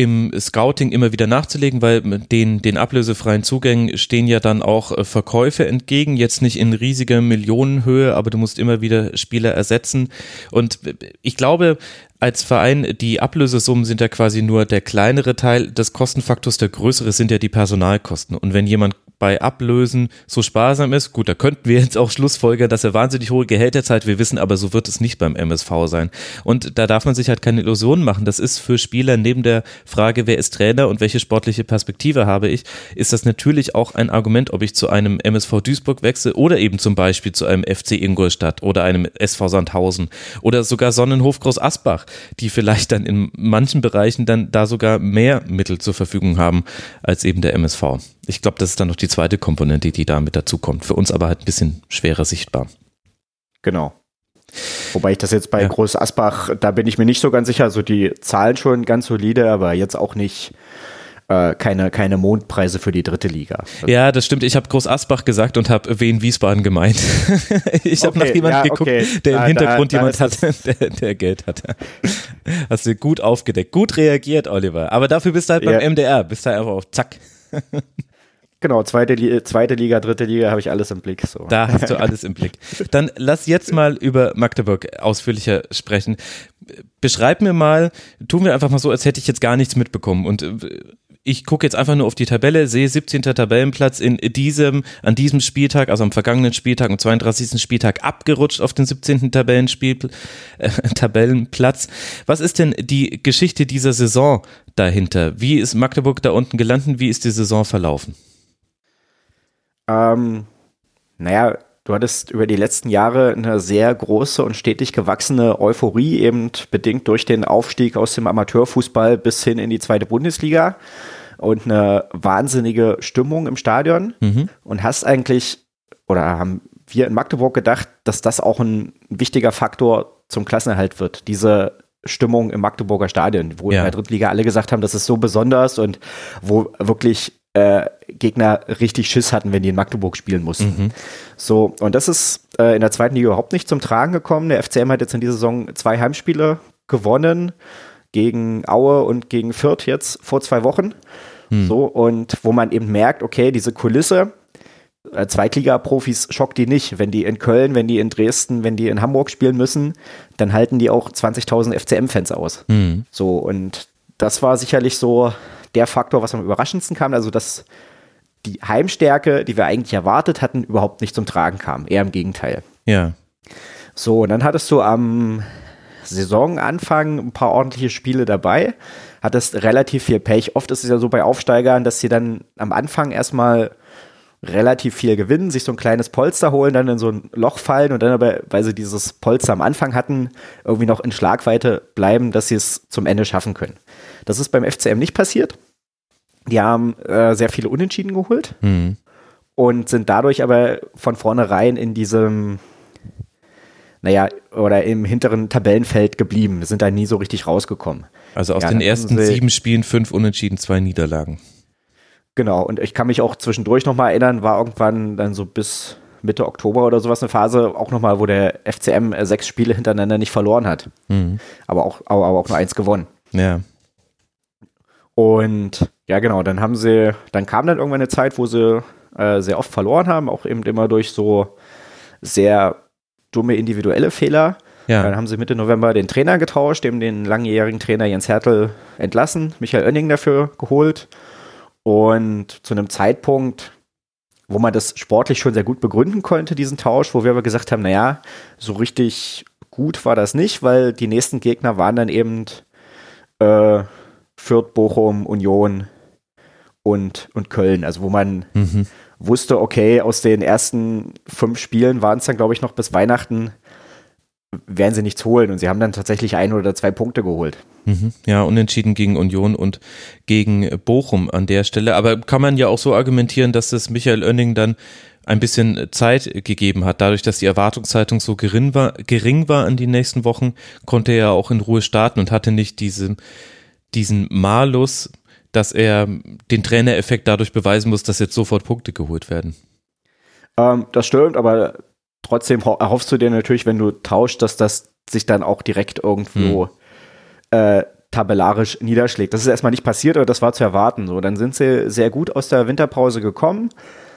im Scouting immer wieder nachzulegen, weil den, den ablösefreien Zugängen stehen ja dann auch äh, Verkäufe entgegen, jetzt nicht in riesiger Millionenhöhe, aber du musst immer wieder Spieler ersetzen. Und ich glaube, als Verein, die Ablösesummen sind ja quasi nur der kleinere Teil des Kostenfaktors, der größere sind ja die Personalkosten. Und wenn jemand bei Ablösen so sparsam ist, gut, da könnten wir jetzt auch Schlussfolgern, dass er wahnsinnig hohe Gehälter zahlt. Wir wissen aber, so wird es nicht beim MSV sein. Und da darf man sich halt keine Illusionen machen. Das ist für Spieler neben der Frage, wer ist Trainer und welche sportliche Perspektive habe ich, ist das natürlich auch ein Argument, ob ich zu einem MSV Duisburg wechsle oder eben zum Beispiel zu einem FC Ingolstadt oder einem SV Sandhausen oder sogar Sonnenhof Groß Asbach die vielleicht dann in manchen Bereichen dann da sogar mehr Mittel zur Verfügung haben als eben der MSV. Ich glaube, das ist dann noch die zweite Komponente, die da mit dazu kommt. Für uns aber halt ein bisschen schwerer sichtbar. Genau. Wobei ich das jetzt bei ja. Groß Asbach, da bin ich mir nicht so ganz sicher. Also die Zahlen schon ganz solide, aber jetzt auch nicht äh, keine, keine Mondpreise für die dritte Liga. Ja, das stimmt. Ich habe Groß Asbach gesagt und habe Wien Wiesbaden gemeint. [laughs] ich habe okay, nach jemandem ja, geguckt, okay. der im Hintergrund da, da jemand hat, [laughs] der, der, Geld hat. Hast du gut aufgedeckt. Gut reagiert, Oliver. Aber dafür bist du halt beim MDR. Bist du einfach auf Zack. [laughs] Genau, zweite, zweite Liga, dritte Liga habe ich alles im Blick. So. Da hast du alles im Blick. [laughs] Dann lass jetzt mal über Magdeburg ausführlicher sprechen. Beschreib mir mal, tun wir einfach mal so, als hätte ich jetzt gar nichts mitbekommen. Und äh, ich gucke jetzt einfach nur auf die Tabelle, sehe 17. Tabellenplatz in diesem, an diesem Spieltag, also am vergangenen Spieltag, am 32. Spieltag abgerutscht auf den 17. Tabellenspiel, äh, [laughs] Tabellenplatz. Was ist denn die Geschichte dieser Saison dahinter? Wie ist Magdeburg da unten gelandet? Wie ist die Saison verlaufen? Ähm, naja, du hattest über die letzten Jahre eine sehr große und stetig gewachsene Euphorie, eben bedingt durch den Aufstieg aus dem Amateurfußball bis hin in die zweite Bundesliga und eine wahnsinnige Stimmung im Stadion mhm. und hast eigentlich, oder haben wir in Magdeburg gedacht, dass das auch ein wichtiger Faktor zum Klassenerhalt wird. Diese Stimmung im Magdeburger Stadion, wo ja. in der Drittliga alle gesagt haben, das ist so besonders und wo wirklich äh, Gegner richtig Schiss hatten, wenn die in Magdeburg spielen mussten. Mhm. So, und das ist äh, in der zweiten Liga überhaupt nicht zum Tragen gekommen. Der FCM hat jetzt in dieser Saison zwei Heimspiele gewonnen gegen Aue und gegen Fürth jetzt vor zwei Wochen. Mhm. So, und wo man eben merkt, okay, diese Kulisse, äh, Zweitliga-Profis schockt die nicht. Wenn die in Köln, wenn die in Dresden, wenn die in Hamburg spielen müssen, dann halten die auch 20.000 FCM-Fans aus. Mhm. So, und das war sicherlich so der Faktor, was am überraschendsten kam, also dass die Heimstärke, die wir eigentlich erwartet hatten, überhaupt nicht zum Tragen kam. Eher im Gegenteil. Ja. So, und dann hattest du am Saisonanfang ein paar ordentliche Spiele dabei, hattest relativ viel Pech. Oft ist es ja so bei Aufsteigern, dass sie dann am Anfang erstmal relativ viel gewinnen, sich so ein kleines Polster holen, dann in so ein Loch fallen und dann aber, weil sie dieses Polster am Anfang hatten, irgendwie noch in Schlagweite bleiben, dass sie es zum Ende schaffen können. Das ist beim FCM nicht passiert. Die haben äh, sehr viele Unentschieden geholt mhm. und sind dadurch aber von vornherein in diesem, naja, oder im hinteren Tabellenfeld geblieben, sind da nie so richtig rausgekommen. Also aus ja, den ersten sieben Spielen fünf Unentschieden, zwei Niederlagen. Genau, und ich kann mich auch zwischendurch nochmal erinnern, war irgendwann dann so bis Mitte Oktober oder sowas eine Phase, auch nochmal, wo der FCM äh, sechs Spiele hintereinander nicht verloren hat. Mhm. Aber, auch, aber auch nur eins gewonnen. Ja. Und ja, genau, dann haben sie, dann kam dann irgendwann eine Zeit, wo sie äh, sehr oft verloren haben, auch eben immer durch so sehr dumme individuelle Fehler. Ja. Dann haben sie Mitte November den Trainer getauscht, dem den langjährigen Trainer Jens Hertel entlassen, Michael Oenning dafür geholt. Und zu einem Zeitpunkt, wo man das sportlich schon sehr gut begründen konnte, diesen Tausch, wo wir aber gesagt haben, naja, so richtig gut war das nicht, weil die nächsten Gegner waren dann eben äh, Fürth, Bochum, Union und, und Köln. Also wo man mhm. wusste, okay, aus den ersten fünf Spielen waren es dann, glaube ich, noch bis Weihnachten, werden sie nichts holen. Und sie haben dann tatsächlich ein oder zwei Punkte geholt. Mhm. Ja, unentschieden gegen Union und gegen Bochum an der Stelle. Aber kann man ja auch so argumentieren, dass das Michael Oenning dann ein bisschen Zeit gegeben hat. Dadurch, dass die Erwartungshaltung so gering war, gering war an die nächsten Wochen, konnte er ja auch in Ruhe starten und hatte nicht diese diesen Malus, dass er den Trainereffekt dadurch beweisen muss, dass jetzt sofort Punkte geholt werden. Ähm, das stimmt, aber trotzdem erhoffst du dir natürlich, wenn du tauscht, dass das sich dann auch direkt irgendwo hm. äh, tabellarisch niederschlägt. Das ist erstmal nicht passiert, aber das war zu erwarten. So, dann sind sie sehr gut aus der Winterpause gekommen,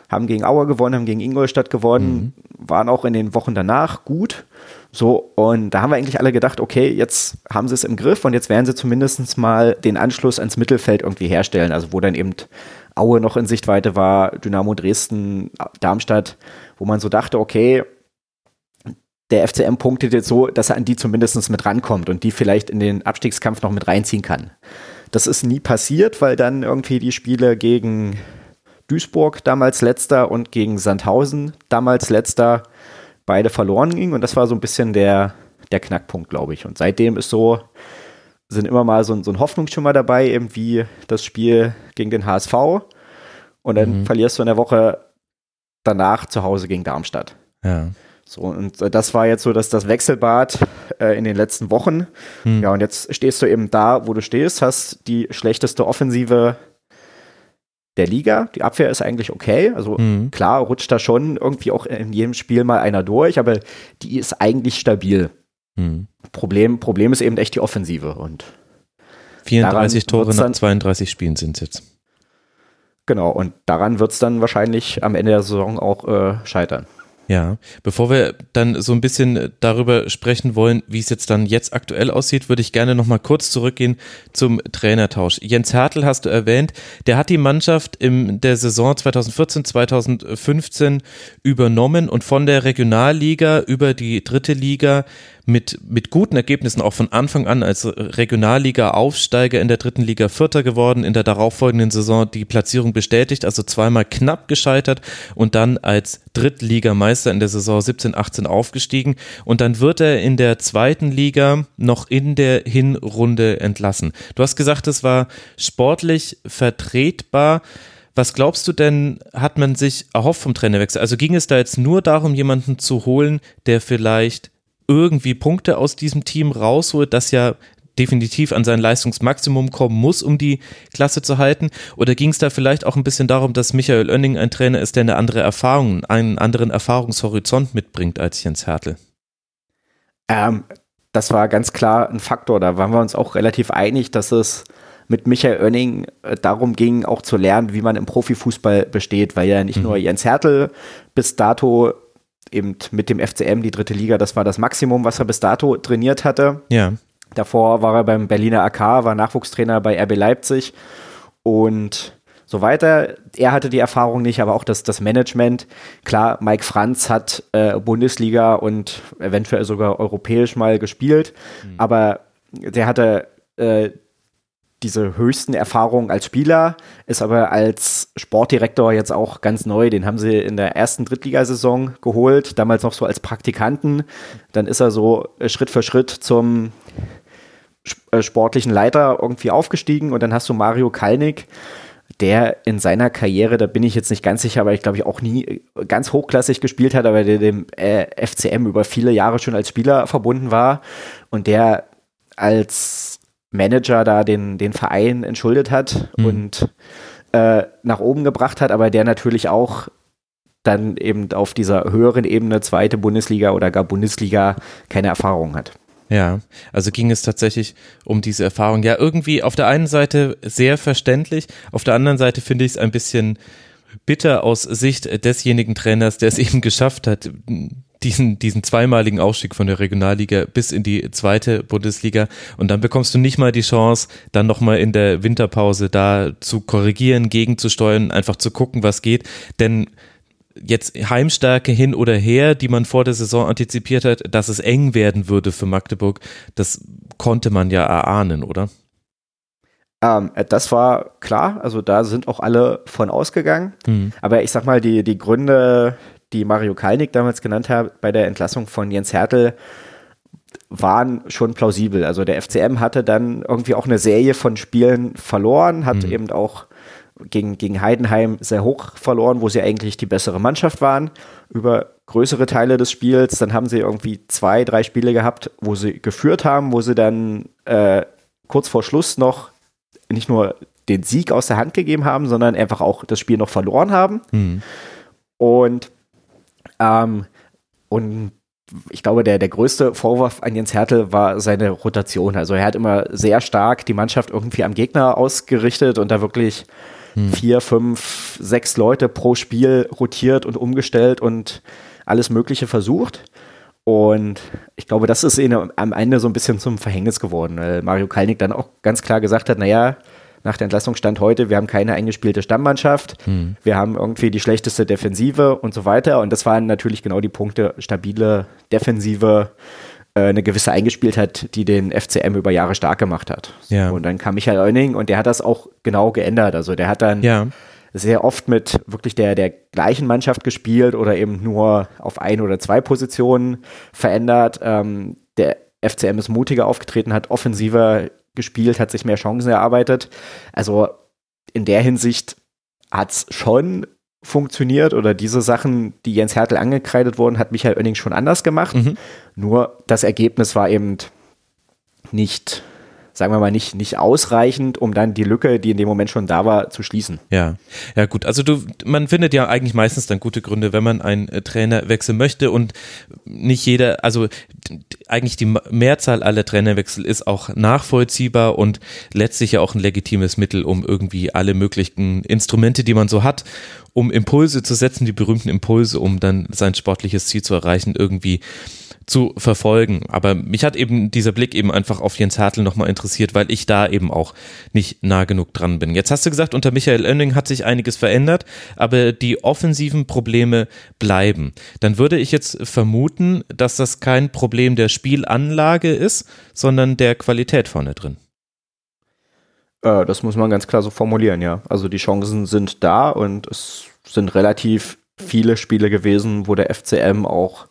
haben gegen Auer gewonnen, haben gegen Ingolstadt gewonnen, mhm. waren auch in den Wochen danach gut. So, und da haben wir eigentlich alle gedacht, okay, jetzt haben sie es im Griff und jetzt werden sie zumindest mal den Anschluss ans Mittelfeld irgendwie herstellen. Also wo dann eben Aue noch in Sichtweite war, Dynamo Dresden, Darmstadt, wo man so dachte, okay, der FCM punktet jetzt so, dass er an die zumindest mit rankommt und die vielleicht in den Abstiegskampf noch mit reinziehen kann. Das ist nie passiert, weil dann irgendwie die Spiele gegen Duisburg damals letzter und gegen Sandhausen damals letzter beide verloren gingen. Und das war so ein bisschen der, der Knackpunkt, glaube ich. Und seitdem ist so, sind immer mal so, so ein Hoffnungsschimmer dabei, eben wie das Spiel gegen den HSV, und dann mhm. verlierst du in der Woche danach zu Hause gegen Darmstadt. Ja. So, und äh, das war jetzt so, dass das Wechselbad äh, in den letzten Wochen. Hm. Ja, und jetzt stehst du eben da, wo du stehst, hast die schlechteste Offensive der Liga. Die Abwehr ist eigentlich okay. Also hm. klar rutscht da schon irgendwie auch in jedem Spiel mal einer durch, aber die ist eigentlich stabil. Hm. Problem, Problem ist eben echt die Offensive. Und 34 Tore nach 32 Spielen sind es jetzt. Genau, und daran wird es dann wahrscheinlich am Ende der Saison auch äh, scheitern. Ja, bevor wir dann so ein bisschen darüber sprechen wollen, wie es jetzt dann jetzt aktuell aussieht, würde ich gerne nochmal kurz zurückgehen zum Trainertausch. Jens Hertel hast du erwähnt, der hat die Mannschaft in der Saison 2014, 2015 übernommen und von der Regionalliga über die dritte Liga mit, mit guten Ergebnissen auch von Anfang an als Regionalliga-Aufsteiger in der dritten Liga Vierter geworden, in der darauffolgenden Saison die Platzierung bestätigt, also zweimal knapp gescheitert und dann als Drittligameister in der Saison 17, 18 aufgestiegen und dann wird er in der zweiten Liga noch in der Hinrunde entlassen. Du hast gesagt, es war sportlich vertretbar. Was glaubst du denn, hat man sich erhofft vom Trainerwechsel? Also ging es da jetzt nur darum, jemanden zu holen, der vielleicht irgendwie Punkte aus diesem Team rausholt, das ja definitiv an sein Leistungsmaximum kommen muss, um die Klasse zu halten? Oder ging es da vielleicht auch ein bisschen darum, dass Michael Oenning ein Trainer ist, der eine andere Erfahrung, einen anderen Erfahrungshorizont mitbringt als Jens Hertel? Ähm, das war ganz klar ein Faktor. Da waren wir uns auch relativ einig, dass es mit Michael Oenning äh, darum ging, auch zu lernen, wie man im Profifußball besteht, weil ja nicht mhm. nur Jens Hertel bis dato eben mit dem FCM die dritte Liga, das war das Maximum, was er bis dato trainiert hatte. Ja. Davor war er beim Berliner AK, war Nachwuchstrainer bei RB Leipzig und so weiter. Er hatte die Erfahrung nicht, aber auch das, das Management. Klar, Mike Franz hat äh, Bundesliga und eventuell sogar europäisch mal gespielt, mhm. aber der hatte äh, diese höchsten Erfahrungen als Spieler, ist aber als Sportdirektor jetzt auch ganz neu. Den haben sie in der ersten Drittligasaison geholt, damals noch so als Praktikanten. Dann ist er so äh, Schritt für Schritt zum äh, sportlichen Leiter irgendwie aufgestiegen und dann hast du Mario Kalnick, der in seiner Karriere, da bin ich jetzt nicht ganz sicher, aber ich glaube ich auch nie äh, ganz hochklassig gespielt hat, aber der dem FCM über viele Jahre schon als Spieler verbunden war und der als Manager da den, den Verein entschuldet hat mhm. und äh, nach oben gebracht hat, aber der natürlich auch dann eben auf dieser höheren Ebene, zweite Bundesliga oder gar Bundesliga, keine Erfahrung hat. Ja, also ging es tatsächlich um diese Erfahrung. Ja, irgendwie auf der einen Seite sehr verständlich, auf der anderen Seite finde ich es ein bisschen bitter aus Sicht desjenigen Trainers, der es [laughs] eben geschafft hat, diesen, diesen zweimaligen Aufstieg von der Regionalliga bis in die zweite Bundesliga und dann bekommst du nicht mal die Chance, dann nochmal in der Winterpause da zu korrigieren, gegenzusteuern, einfach zu gucken, was geht, denn jetzt Heimstärke hin oder her, die man vor der Saison antizipiert hat, dass es eng werden würde für Magdeburg, das konnte man ja erahnen, oder? Ähm, das war klar, also da sind auch alle von ausgegangen. Mhm. Aber ich sag mal, die, die Gründe, die Mario Kalnick damals genannt hat bei der Entlassung von Jens Hertel, waren schon plausibel. Also der FCM hatte dann irgendwie auch eine Serie von Spielen verloren, hat mhm. eben auch gegen, gegen Heidenheim sehr hoch verloren, wo sie eigentlich die bessere Mannschaft waren, über größere Teile des Spiels. Dann haben sie irgendwie zwei, drei Spiele gehabt, wo sie geführt haben, wo sie dann äh, kurz vor Schluss noch nicht nur den Sieg aus der Hand gegeben haben, sondern einfach auch das Spiel noch verloren haben. Mhm. Und ähm, und ich glaube, der, der größte Vorwurf an Jens Hertel war seine Rotation. Also er hat immer sehr stark die Mannschaft irgendwie am Gegner ausgerichtet und da wirklich hm. vier, fünf, sechs Leute pro Spiel rotiert und umgestellt und alles Mögliche versucht. Und ich glaube, das ist ihnen am Ende so ein bisschen zum Verhängnis geworden, weil Mario Kalnick dann auch ganz klar gesagt hat, naja, nach der Entlassung stand heute, wir haben keine eingespielte Stammmannschaft, mhm. wir haben irgendwie die schlechteste Defensive und so weiter. Und das waren natürlich genau die Punkte, stabile Defensive, äh, eine gewisse Eingespieltheit, die den FCM über Jahre stark gemacht hat. Ja. Und dann kam Michael Oenning und der hat das auch genau geändert. Also der hat dann ja. sehr oft mit wirklich der, der gleichen Mannschaft gespielt oder eben nur auf ein oder zwei Positionen verändert. Ähm, der FCM ist mutiger aufgetreten, hat offensiver gespielt, hat sich mehr Chancen erarbeitet. Also in der Hinsicht hat es schon funktioniert oder diese Sachen, die Jens Hertel angekreidet wurden, hat Michael Oenning schon anders gemacht. Mhm. Nur das Ergebnis war eben nicht sagen wir mal, nicht, nicht ausreichend, um dann die Lücke, die in dem Moment schon da war, zu schließen. Ja, ja gut. Also du, man findet ja eigentlich meistens dann gute Gründe, wenn man einen äh, Trainer wechseln möchte und nicht jeder, also eigentlich die Mehrzahl aller Trainerwechsel ist auch nachvollziehbar und letztlich ja auch ein legitimes Mittel, um irgendwie alle möglichen Instrumente, die man so hat, um Impulse zu setzen, die berühmten Impulse, um dann sein sportliches Ziel zu erreichen, irgendwie zu verfolgen. Aber mich hat eben dieser Blick eben einfach auf Jens Hartl nochmal interessiert, weil ich da eben auch nicht nah genug dran bin. Jetzt hast du gesagt, unter Michael Oenning hat sich einiges verändert, aber die offensiven Probleme bleiben. Dann würde ich jetzt vermuten, dass das kein Problem der Spielanlage ist, sondern der Qualität vorne drin. Äh, das muss man ganz klar so formulieren, ja. Also die Chancen sind da und es sind relativ viele Spiele gewesen, wo der FCM auch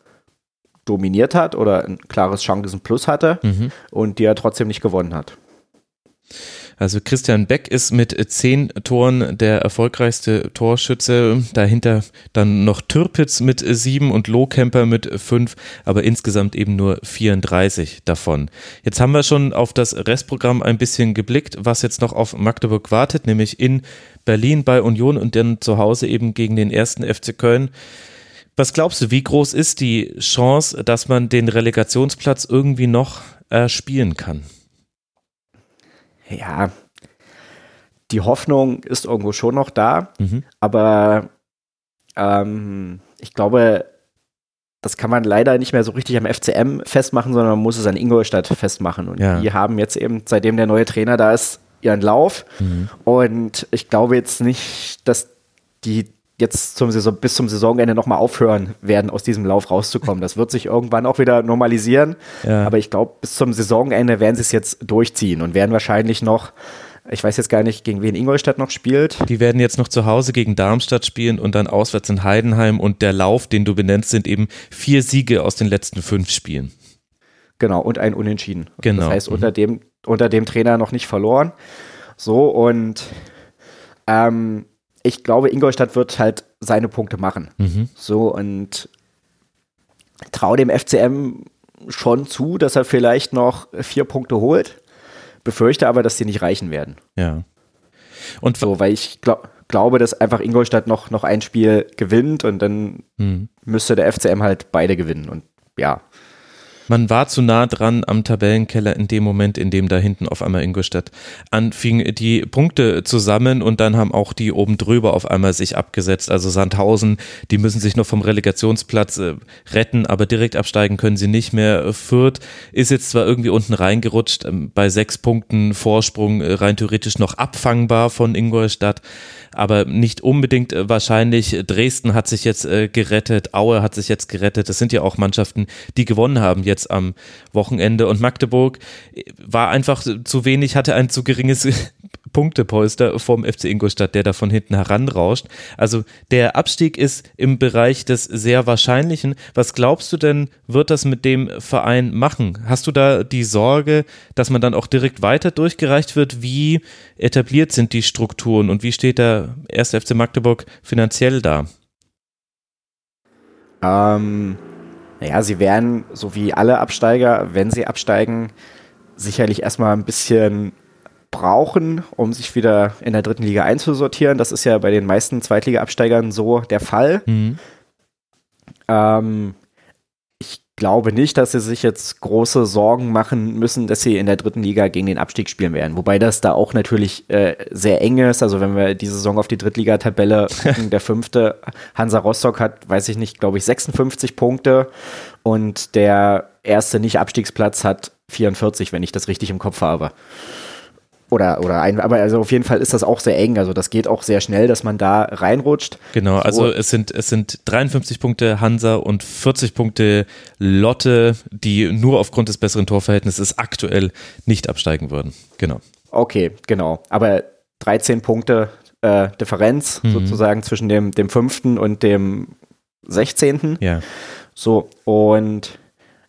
dominiert hat oder ein klares Chancen Plus hatte mhm. und die er trotzdem nicht gewonnen hat. Also Christian Beck ist mit zehn Toren der erfolgreichste Torschütze. Dahinter dann noch Türpitz mit sieben und Lohkemper mit fünf, aber insgesamt eben nur 34 davon. Jetzt haben wir schon auf das Restprogramm ein bisschen geblickt, was jetzt noch auf Magdeburg wartet, nämlich in Berlin bei Union und dann zu Hause eben gegen den ersten FC Köln. Was glaubst du, wie groß ist die Chance, dass man den Relegationsplatz irgendwie noch äh, spielen kann? Ja, die Hoffnung ist irgendwo schon noch da, mhm. aber ähm, ich glaube, das kann man leider nicht mehr so richtig am FCM festmachen, sondern man muss es an Ingolstadt festmachen. Und ja. die haben jetzt eben, seitdem der neue Trainer da ist, ihren Lauf. Mhm. Und ich glaube jetzt nicht, dass die jetzt zum Saison, bis zum Saisonende nochmal aufhören werden, aus diesem Lauf rauszukommen. Das wird sich irgendwann auch wieder normalisieren. Ja. Aber ich glaube, bis zum Saisonende werden sie es jetzt durchziehen und werden wahrscheinlich noch ich weiß jetzt gar nicht, gegen wen Ingolstadt noch spielt. Die werden jetzt noch zu Hause gegen Darmstadt spielen und dann auswärts in Heidenheim. Und der Lauf, den du benennst, sind eben vier Siege aus den letzten fünf Spielen. Genau, und ein Unentschieden. Genau. Das heißt, unter, mhm. dem, unter dem Trainer noch nicht verloren. So, und ähm, ich glaube, Ingolstadt wird halt seine Punkte machen. Mhm. So und traue dem FCM schon zu, dass er vielleicht noch vier Punkte holt. Befürchte aber, dass die nicht reichen werden. Ja. Und so, weil ich glaub, glaube, dass einfach Ingolstadt noch, noch ein Spiel gewinnt und dann mhm. müsste der FCM halt beide gewinnen. Und ja, man war zu nah dran am Tabellenkeller in dem Moment, in dem da hinten auf einmal Ingolstadt anfing, die Punkte zusammen und dann haben auch die oben drüber auf einmal sich abgesetzt. Also Sandhausen, die müssen sich noch vom Relegationsplatz äh, retten, aber direkt absteigen können sie nicht mehr. Fürth ist jetzt zwar irgendwie unten reingerutscht, ähm, bei sechs Punkten Vorsprung äh, rein theoretisch noch abfangbar von Ingolstadt aber nicht unbedingt äh, wahrscheinlich. Dresden hat sich jetzt äh, gerettet, Aue hat sich jetzt gerettet. Das sind ja auch Mannschaften, die gewonnen haben jetzt am Wochenende. Und Magdeburg äh, war einfach zu wenig, hatte ein zu geringes [laughs] Punktepolster vom FC Ingolstadt, der da von hinten heranrauscht. Also der Abstieg ist im Bereich des sehr Wahrscheinlichen. Was glaubst du denn, wird das mit dem Verein machen? Hast du da die Sorge, dass man dann auch direkt weiter durchgereicht wird? Wie etabliert sind die Strukturen und wie steht der erste FC Magdeburg finanziell da? Ähm, naja, sie werden, so wie alle Absteiger, wenn sie absteigen, sicherlich erstmal ein bisschen brauchen, um sich wieder in der dritten Liga einzusortieren. Das ist ja bei den meisten Zweitliga-Absteigern so der Fall. Mhm. Ähm, ich glaube nicht, dass sie sich jetzt große Sorgen machen müssen, dass sie in der dritten Liga gegen den Abstieg spielen werden. Wobei das da auch natürlich äh, sehr eng ist. Also wenn wir diese Saison auf die Drittligatabelle [laughs] gucken, der fünfte Hansa Rostock hat, weiß ich nicht, glaube ich, 56 Punkte und der erste Nicht-Abstiegsplatz hat 44, wenn ich das richtig im Kopf habe. Oder, oder ein, aber also auf jeden Fall ist das auch sehr eng. Also das geht auch sehr schnell, dass man da reinrutscht. Genau, also es sind, es sind 53 Punkte Hansa und 40 Punkte Lotte, die nur aufgrund des besseren Torverhältnisses aktuell nicht absteigen würden. Genau. Okay, genau. Aber 13 Punkte äh, Differenz mhm. sozusagen zwischen dem, dem fünften und dem 16. Ja. So, und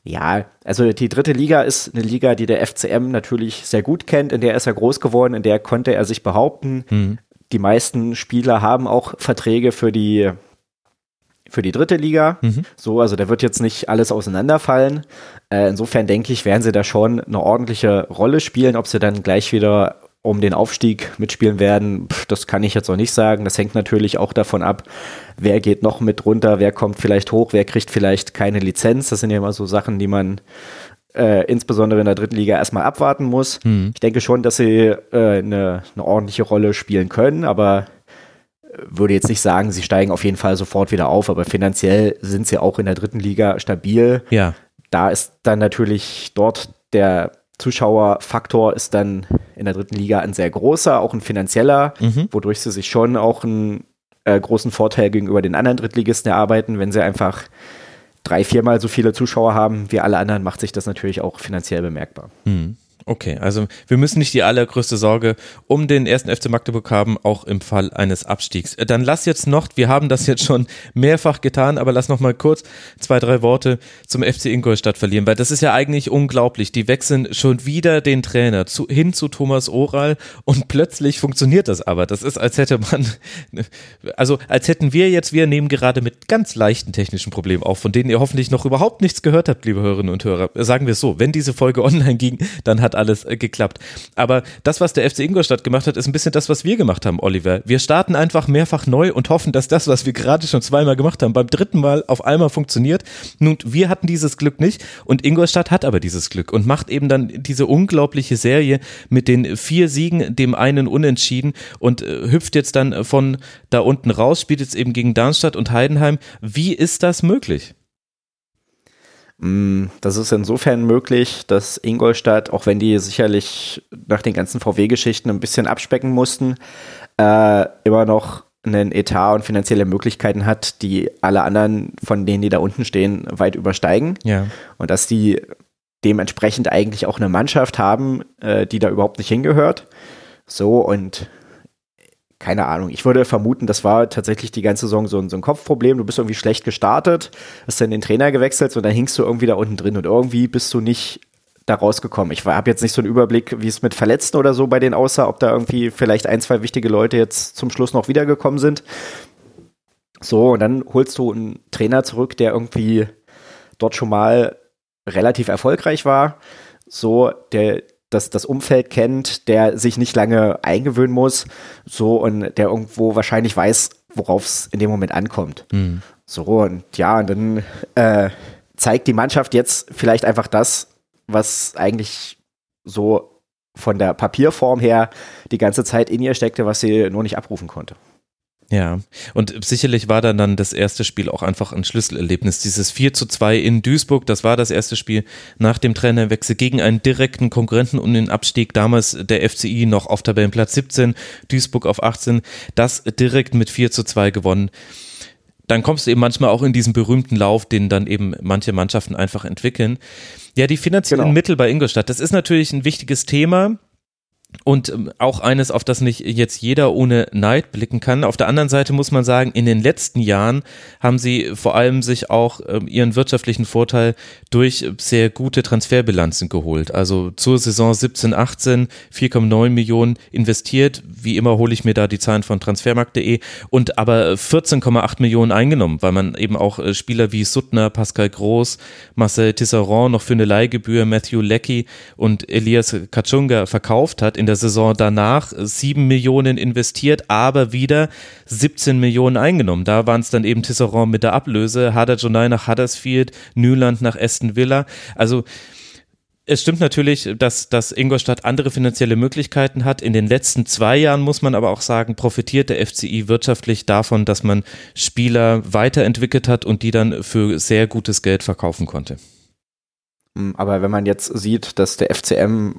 ja, also die dritte Liga ist eine Liga, die der FCM natürlich sehr gut kennt, in der ist er groß geworden, in der konnte er sich behaupten. Mhm. die meisten Spieler haben auch Verträge für die für die dritte Liga. Mhm. So, also da wird jetzt nicht alles auseinanderfallen. Äh, insofern denke ich, werden sie da schon eine ordentliche Rolle spielen. Ob sie dann gleich wieder um den Aufstieg mitspielen werden, das kann ich jetzt noch nicht sagen. Das hängt natürlich auch davon ab, wer geht noch mit runter, wer kommt vielleicht hoch, wer kriegt vielleicht keine Lizenz. Das sind ja immer so Sachen, die man äh, insbesondere in der dritten Liga erstmal abwarten muss. Mhm. Ich denke schon, dass sie äh, eine, eine ordentliche Rolle spielen können, aber würde jetzt nicht sagen, sie steigen auf jeden Fall sofort wieder auf, aber finanziell sind sie auch in der dritten Liga stabil. Ja. Da ist dann natürlich dort der Zuschauerfaktor ist dann in der dritten Liga ein sehr großer, auch ein finanzieller, mhm. wodurch sie sich schon auch einen äh, großen Vorteil gegenüber den anderen Drittligisten erarbeiten. Wenn sie einfach drei, viermal so viele Zuschauer haben wie alle anderen, macht sich das natürlich auch finanziell bemerkbar. Mhm. Okay, also wir müssen nicht die allergrößte Sorge um den ersten FC Magdeburg haben, auch im Fall eines Abstiegs. Äh, dann lass jetzt noch, wir haben das jetzt schon mehrfach getan, aber lass noch mal kurz zwei, drei Worte zum FC Ingolstadt verlieren, weil das ist ja eigentlich unglaublich. Die wechseln schon wieder den Trainer zu, hin zu Thomas Oral und plötzlich funktioniert das aber. Das ist, als hätte man, [laughs] also als hätten wir jetzt, wir nehmen gerade mit ganz leichten technischen Problemen auf, von denen ihr hoffentlich noch überhaupt nichts gehört habt, liebe Hörerinnen und Hörer. Sagen wir es so, wenn diese Folge [laughs] online ging, dann hat hat alles äh, geklappt. Aber das, was der FC Ingolstadt gemacht hat, ist ein bisschen das, was wir gemacht haben, Oliver. Wir starten einfach mehrfach neu und hoffen, dass das, was wir gerade schon zweimal gemacht haben, beim dritten Mal auf einmal funktioniert. Nun, wir hatten dieses Glück nicht und Ingolstadt hat aber dieses Glück und macht eben dann diese unglaubliche Serie mit den vier Siegen, dem einen Unentschieden und äh, hüpft jetzt dann von da unten raus, spielt jetzt eben gegen Darmstadt und Heidenheim. Wie ist das möglich? Mm, das ist insofern möglich, dass Ingolstadt, auch wenn die sicherlich nach den ganzen VW-Geschichten ein bisschen abspecken mussten, äh, immer noch einen Etat und finanzielle Möglichkeiten hat, die alle anderen von denen, die da unten stehen, weit übersteigen. Ja. Und dass die dementsprechend eigentlich auch eine Mannschaft haben, äh, die da überhaupt nicht hingehört. So, und keine Ahnung. Ich würde vermuten, das war tatsächlich die ganze Saison so ein, so ein Kopfproblem. Du bist irgendwie schlecht gestartet, hast dann den Trainer gewechselt und dann hingst du irgendwie da unten drin und irgendwie bist du nicht da rausgekommen. Ich habe jetzt nicht so einen Überblick, wie es mit Verletzten oder so bei denen aussah, ob da irgendwie vielleicht ein, zwei wichtige Leute jetzt zum Schluss noch wiedergekommen sind. So, und dann holst du einen Trainer zurück, der irgendwie dort schon mal relativ erfolgreich war. So, der das, das Umfeld kennt, der sich nicht lange eingewöhnen muss, so und der irgendwo wahrscheinlich weiß, worauf es in dem Moment ankommt. Mhm. So und ja, und dann äh, zeigt die Mannschaft jetzt vielleicht einfach das, was eigentlich so von der Papierform her die ganze Zeit in ihr steckte, was sie nur nicht abrufen konnte. Ja, und sicherlich war dann, dann das erste Spiel auch einfach ein Schlüsselerlebnis. Dieses 4 zu 2 in Duisburg, das war das erste Spiel nach dem Trainerwechsel gegen einen direkten Konkurrenten und den Abstieg. Damals der FCI noch auf Tabellenplatz 17, Duisburg auf 18. Das direkt mit 4 zu 2 gewonnen. Dann kommst du eben manchmal auch in diesen berühmten Lauf, den dann eben manche Mannschaften einfach entwickeln. Ja, die finanziellen genau. Mittel bei Ingolstadt, das ist natürlich ein wichtiges Thema und ähm, auch eines, auf das nicht jetzt jeder ohne Neid blicken kann. Auf der anderen Seite muss man sagen, in den letzten Jahren haben sie vor allem sich auch ähm, ihren wirtschaftlichen Vorteil durch sehr gute Transferbilanzen geholt. Also zur Saison 17, 18 4,9 Millionen investiert. Wie immer hole ich mir da die Zahlen von transfermarkt.de und aber 14,8 Millionen eingenommen, weil man eben auch äh, Spieler wie Suttner, Pascal Groß, Marcel Tisserand noch für eine Leihgebühr, Matthew Leckie und Elias Kachunga verkauft hat in der Saison danach sieben Millionen investiert, aber wieder 17 Millionen eingenommen. Da waren es dann eben Tisserand mit der Ablöse, Hader Jonai nach Huddersfield, Newland nach Aston Villa. Also es stimmt natürlich, dass, dass Ingolstadt andere finanzielle Möglichkeiten hat. In den letzten zwei Jahren muss man aber auch sagen, profitiert der FCI wirtschaftlich davon, dass man Spieler weiterentwickelt hat und die dann für sehr gutes Geld verkaufen konnte. Aber wenn man jetzt sieht, dass der FCM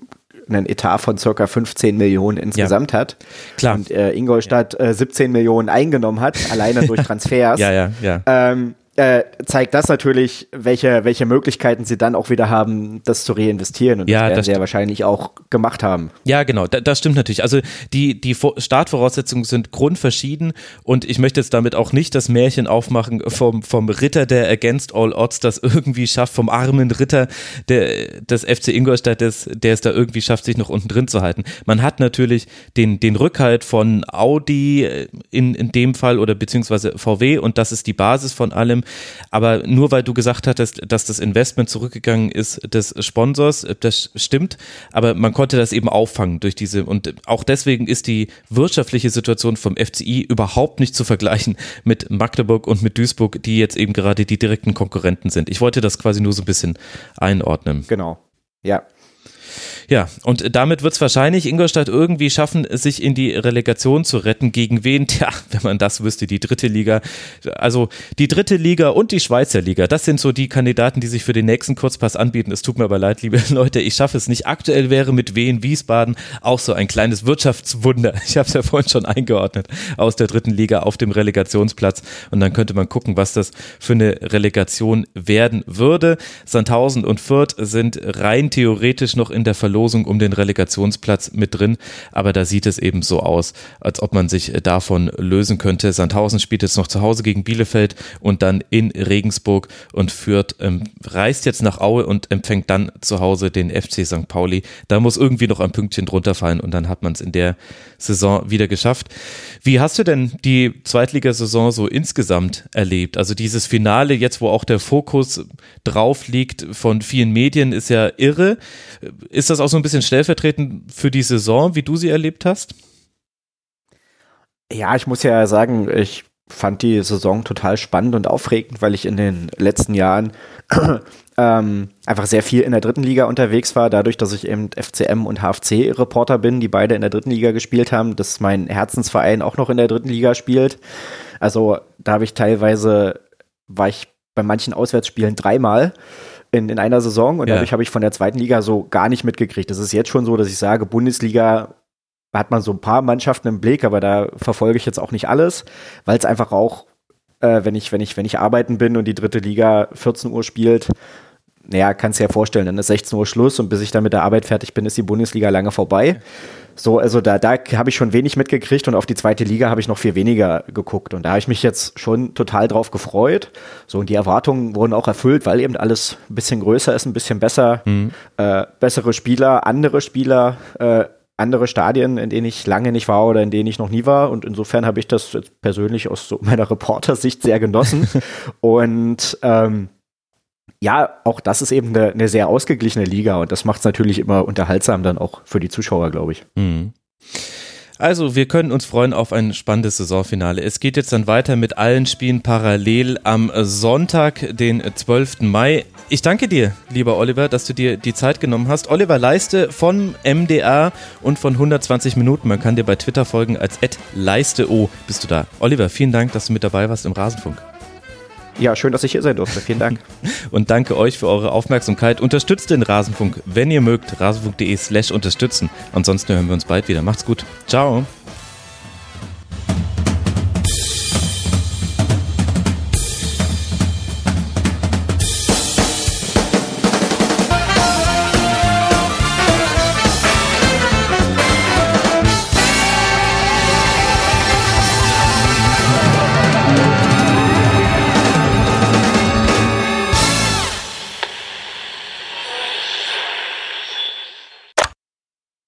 einen Etat von circa 15 Millionen insgesamt ja. hat. Klar. Und äh, Ingolstadt ja. äh, 17 Millionen eingenommen hat, alleine durch [laughs] Transfers. ja, ja, ja. Ähm, äh, zeigt das natürlich, welche, welche Möglichkeiten sie dann auch wieder haben, das zu reinvestieren. Und ja, das werden das sie ja wahrscheinlich auch gemacht haben. Ja, genau, da, das stimmt natürlich. Also die, die Startvoraussetzungen sind grundverschieden und ich möchte jetzt damit auch nicht das Märchen aufmachen vom, vom Ritter, der against all odds das irgendwie schafft, vom armen Ritter der, des FC Ingolstadt, des, der es da irgendwie schafft, sich noch unten drin zu halten. Man hat natürlich den, den Rückhalt von Audi in, in dem Fall oder beziehungsweise VW und das ist die Basis von allem. Aber nur weil du gesagt hattest, dass das Investment zurückgegangen ist des Sponsors, das stimmt. Aber man konnte das eben auffangen durch diese und auch deswegen ist die wirtschaftliche Situation vom FCI überhaupt nicht zu vergleichen mit Magdeburg und mit Duisburg, die jetzt eben gerade die direkten Konkurrenten sind. Ich wollte das quasi nur so ein bisschen einordnen. Genau. Ja. Ja, und damit wird es wahrscheinlich Ingolstadt irgendwie schaffen, sich in die Relegation zu retten. Gegen wen? [laughs] Tja, wenn man das wüsste, die dritte Liga. Also die dritte Liga und die Schweizer Liga, das sind so die Kandidaten, die sich für den nächsten Kurzpass anbieten. Es tut mir aber leid, liebe [laughs] Leute, ich schaffe es nicht. Aktuell wäre mit Wien Wiesbaden auch so ein kleines Wirtschaftswunder. [laughs] Ich habe es ja vorhin schon eingeordnet aus der dritten Liga auf dem Relegationsplatz. Und dann könnte man gucken, was das für eine Relegation werden würde. Sandhausen und Fürth sind rein theoretisch noch in der Verlosung um den Relegationsplatz mit drin, aber da sieht es eben so aus, als ob man sich davon lösen könnte. Sandhausen spielt jetzt noch zu Hause gegen Bielefeld und dann in Regensburg und führt, ähm, reist jetzt nach Aue und empfängt dann zu Hause den FC St. Pauli. Da muss irgendwie noch ein Pünktchen drunter fallen und dann hat man es in der Saison wieder geschafft. Wie hast du denn die Zweitligasaison so insgesamt erlebt? Also dieses Finale jetzt, wo auch der Fokus drauf liegt von vielen Medien, ist ja irre. Ist das auch so ein bisschen stellvertretend für die Saison, wie du sie erlebt hast? Ja, ich muss ja sagen, ich fand die Saison total spannend und aufregend, weil ich in den letzten Jahren [clears throat] ähm, einfach sehr viel in der dritten Liga unterwegs war, dadurch, dass ich eben FCM und HFC-Reporter bin, die beide in der dritten Liga gespielt haben, dass mein Herzensverein auch noch in der dritten Liga spielt. Also da habe ich teilweise, war ich bei manchen Auswärtsspielen dreimal in, in einer Saison und ja. dadurch habe ich von der zweiten Liga so gar nicht mitgekriegt. Das ist jetzt schon so, dass ich sage, Bundesliga hat man so ein paar Mannschaften im Blick, aber da verfolge ich jetzt auch nicht alles, weil es einfach auch, äh, wenn ich, wenn ich, wenn ich arbeiten bin und die dritte Liga 14 Uhr spielt, naja, kannst du dir ja vorstellen, dann ist 16 Uhr Schluss und bis ich dann mit der Arbeit fertig bin, ist die Bundesliga lange vorbei. So, also da, da habe ich schon wenig mitgekriegt und auf die zweite Liga habe ich noch viel weniger geguckt. Und da habe ich mich jetzt schon total drauf gefreut. So, und die Erwartungen wurden auch erfüllt, weil eben alles ein bisschen größer ist, ein bisschen besser, mhm. äh, bessere Spieler, andere Spieler, äh, andere Stadien, in denen ich lange nicht war oder in denen ich noch nie war. Und insofern habe ich das jetzt persönlich aus so meiner Reportersicht sehr genossen. [laughs] und ähm, ja, auch das ist eben eine, eine sehr ausgeglichene Liga und das macht es natürlich immer unterhaltsam dann auch für die Zuschauer, glaube ich. Mhm. Also, wir können uns freuen auf ein spannendes Saisonfinale. Es geht jetzt dann weiter mit allen Spielen parallel am Sonntag, den 12. Mai. Ich danke dir, lieber Oliver, dass du dir die Zeit genommen hast. Oliver Leiste von MDA und von 120 Minuten. Man kann dir bei Twitter folgen als @leisteo. Bist du da? Oliver, vielen Dank, dass du mit dabei warst im Rasenfunk. Ja, schön, dass ich hier sein durfte. Vielen Dank. [laughs] Und danke euch für eure Aufmerksamkeit. Unterstützt den Rasenfunk, wenn ihr mögt. rasenfunk.de slash unterstützen. Ansonsten hören wir uns bald wieder. Macht's gut. Ciao.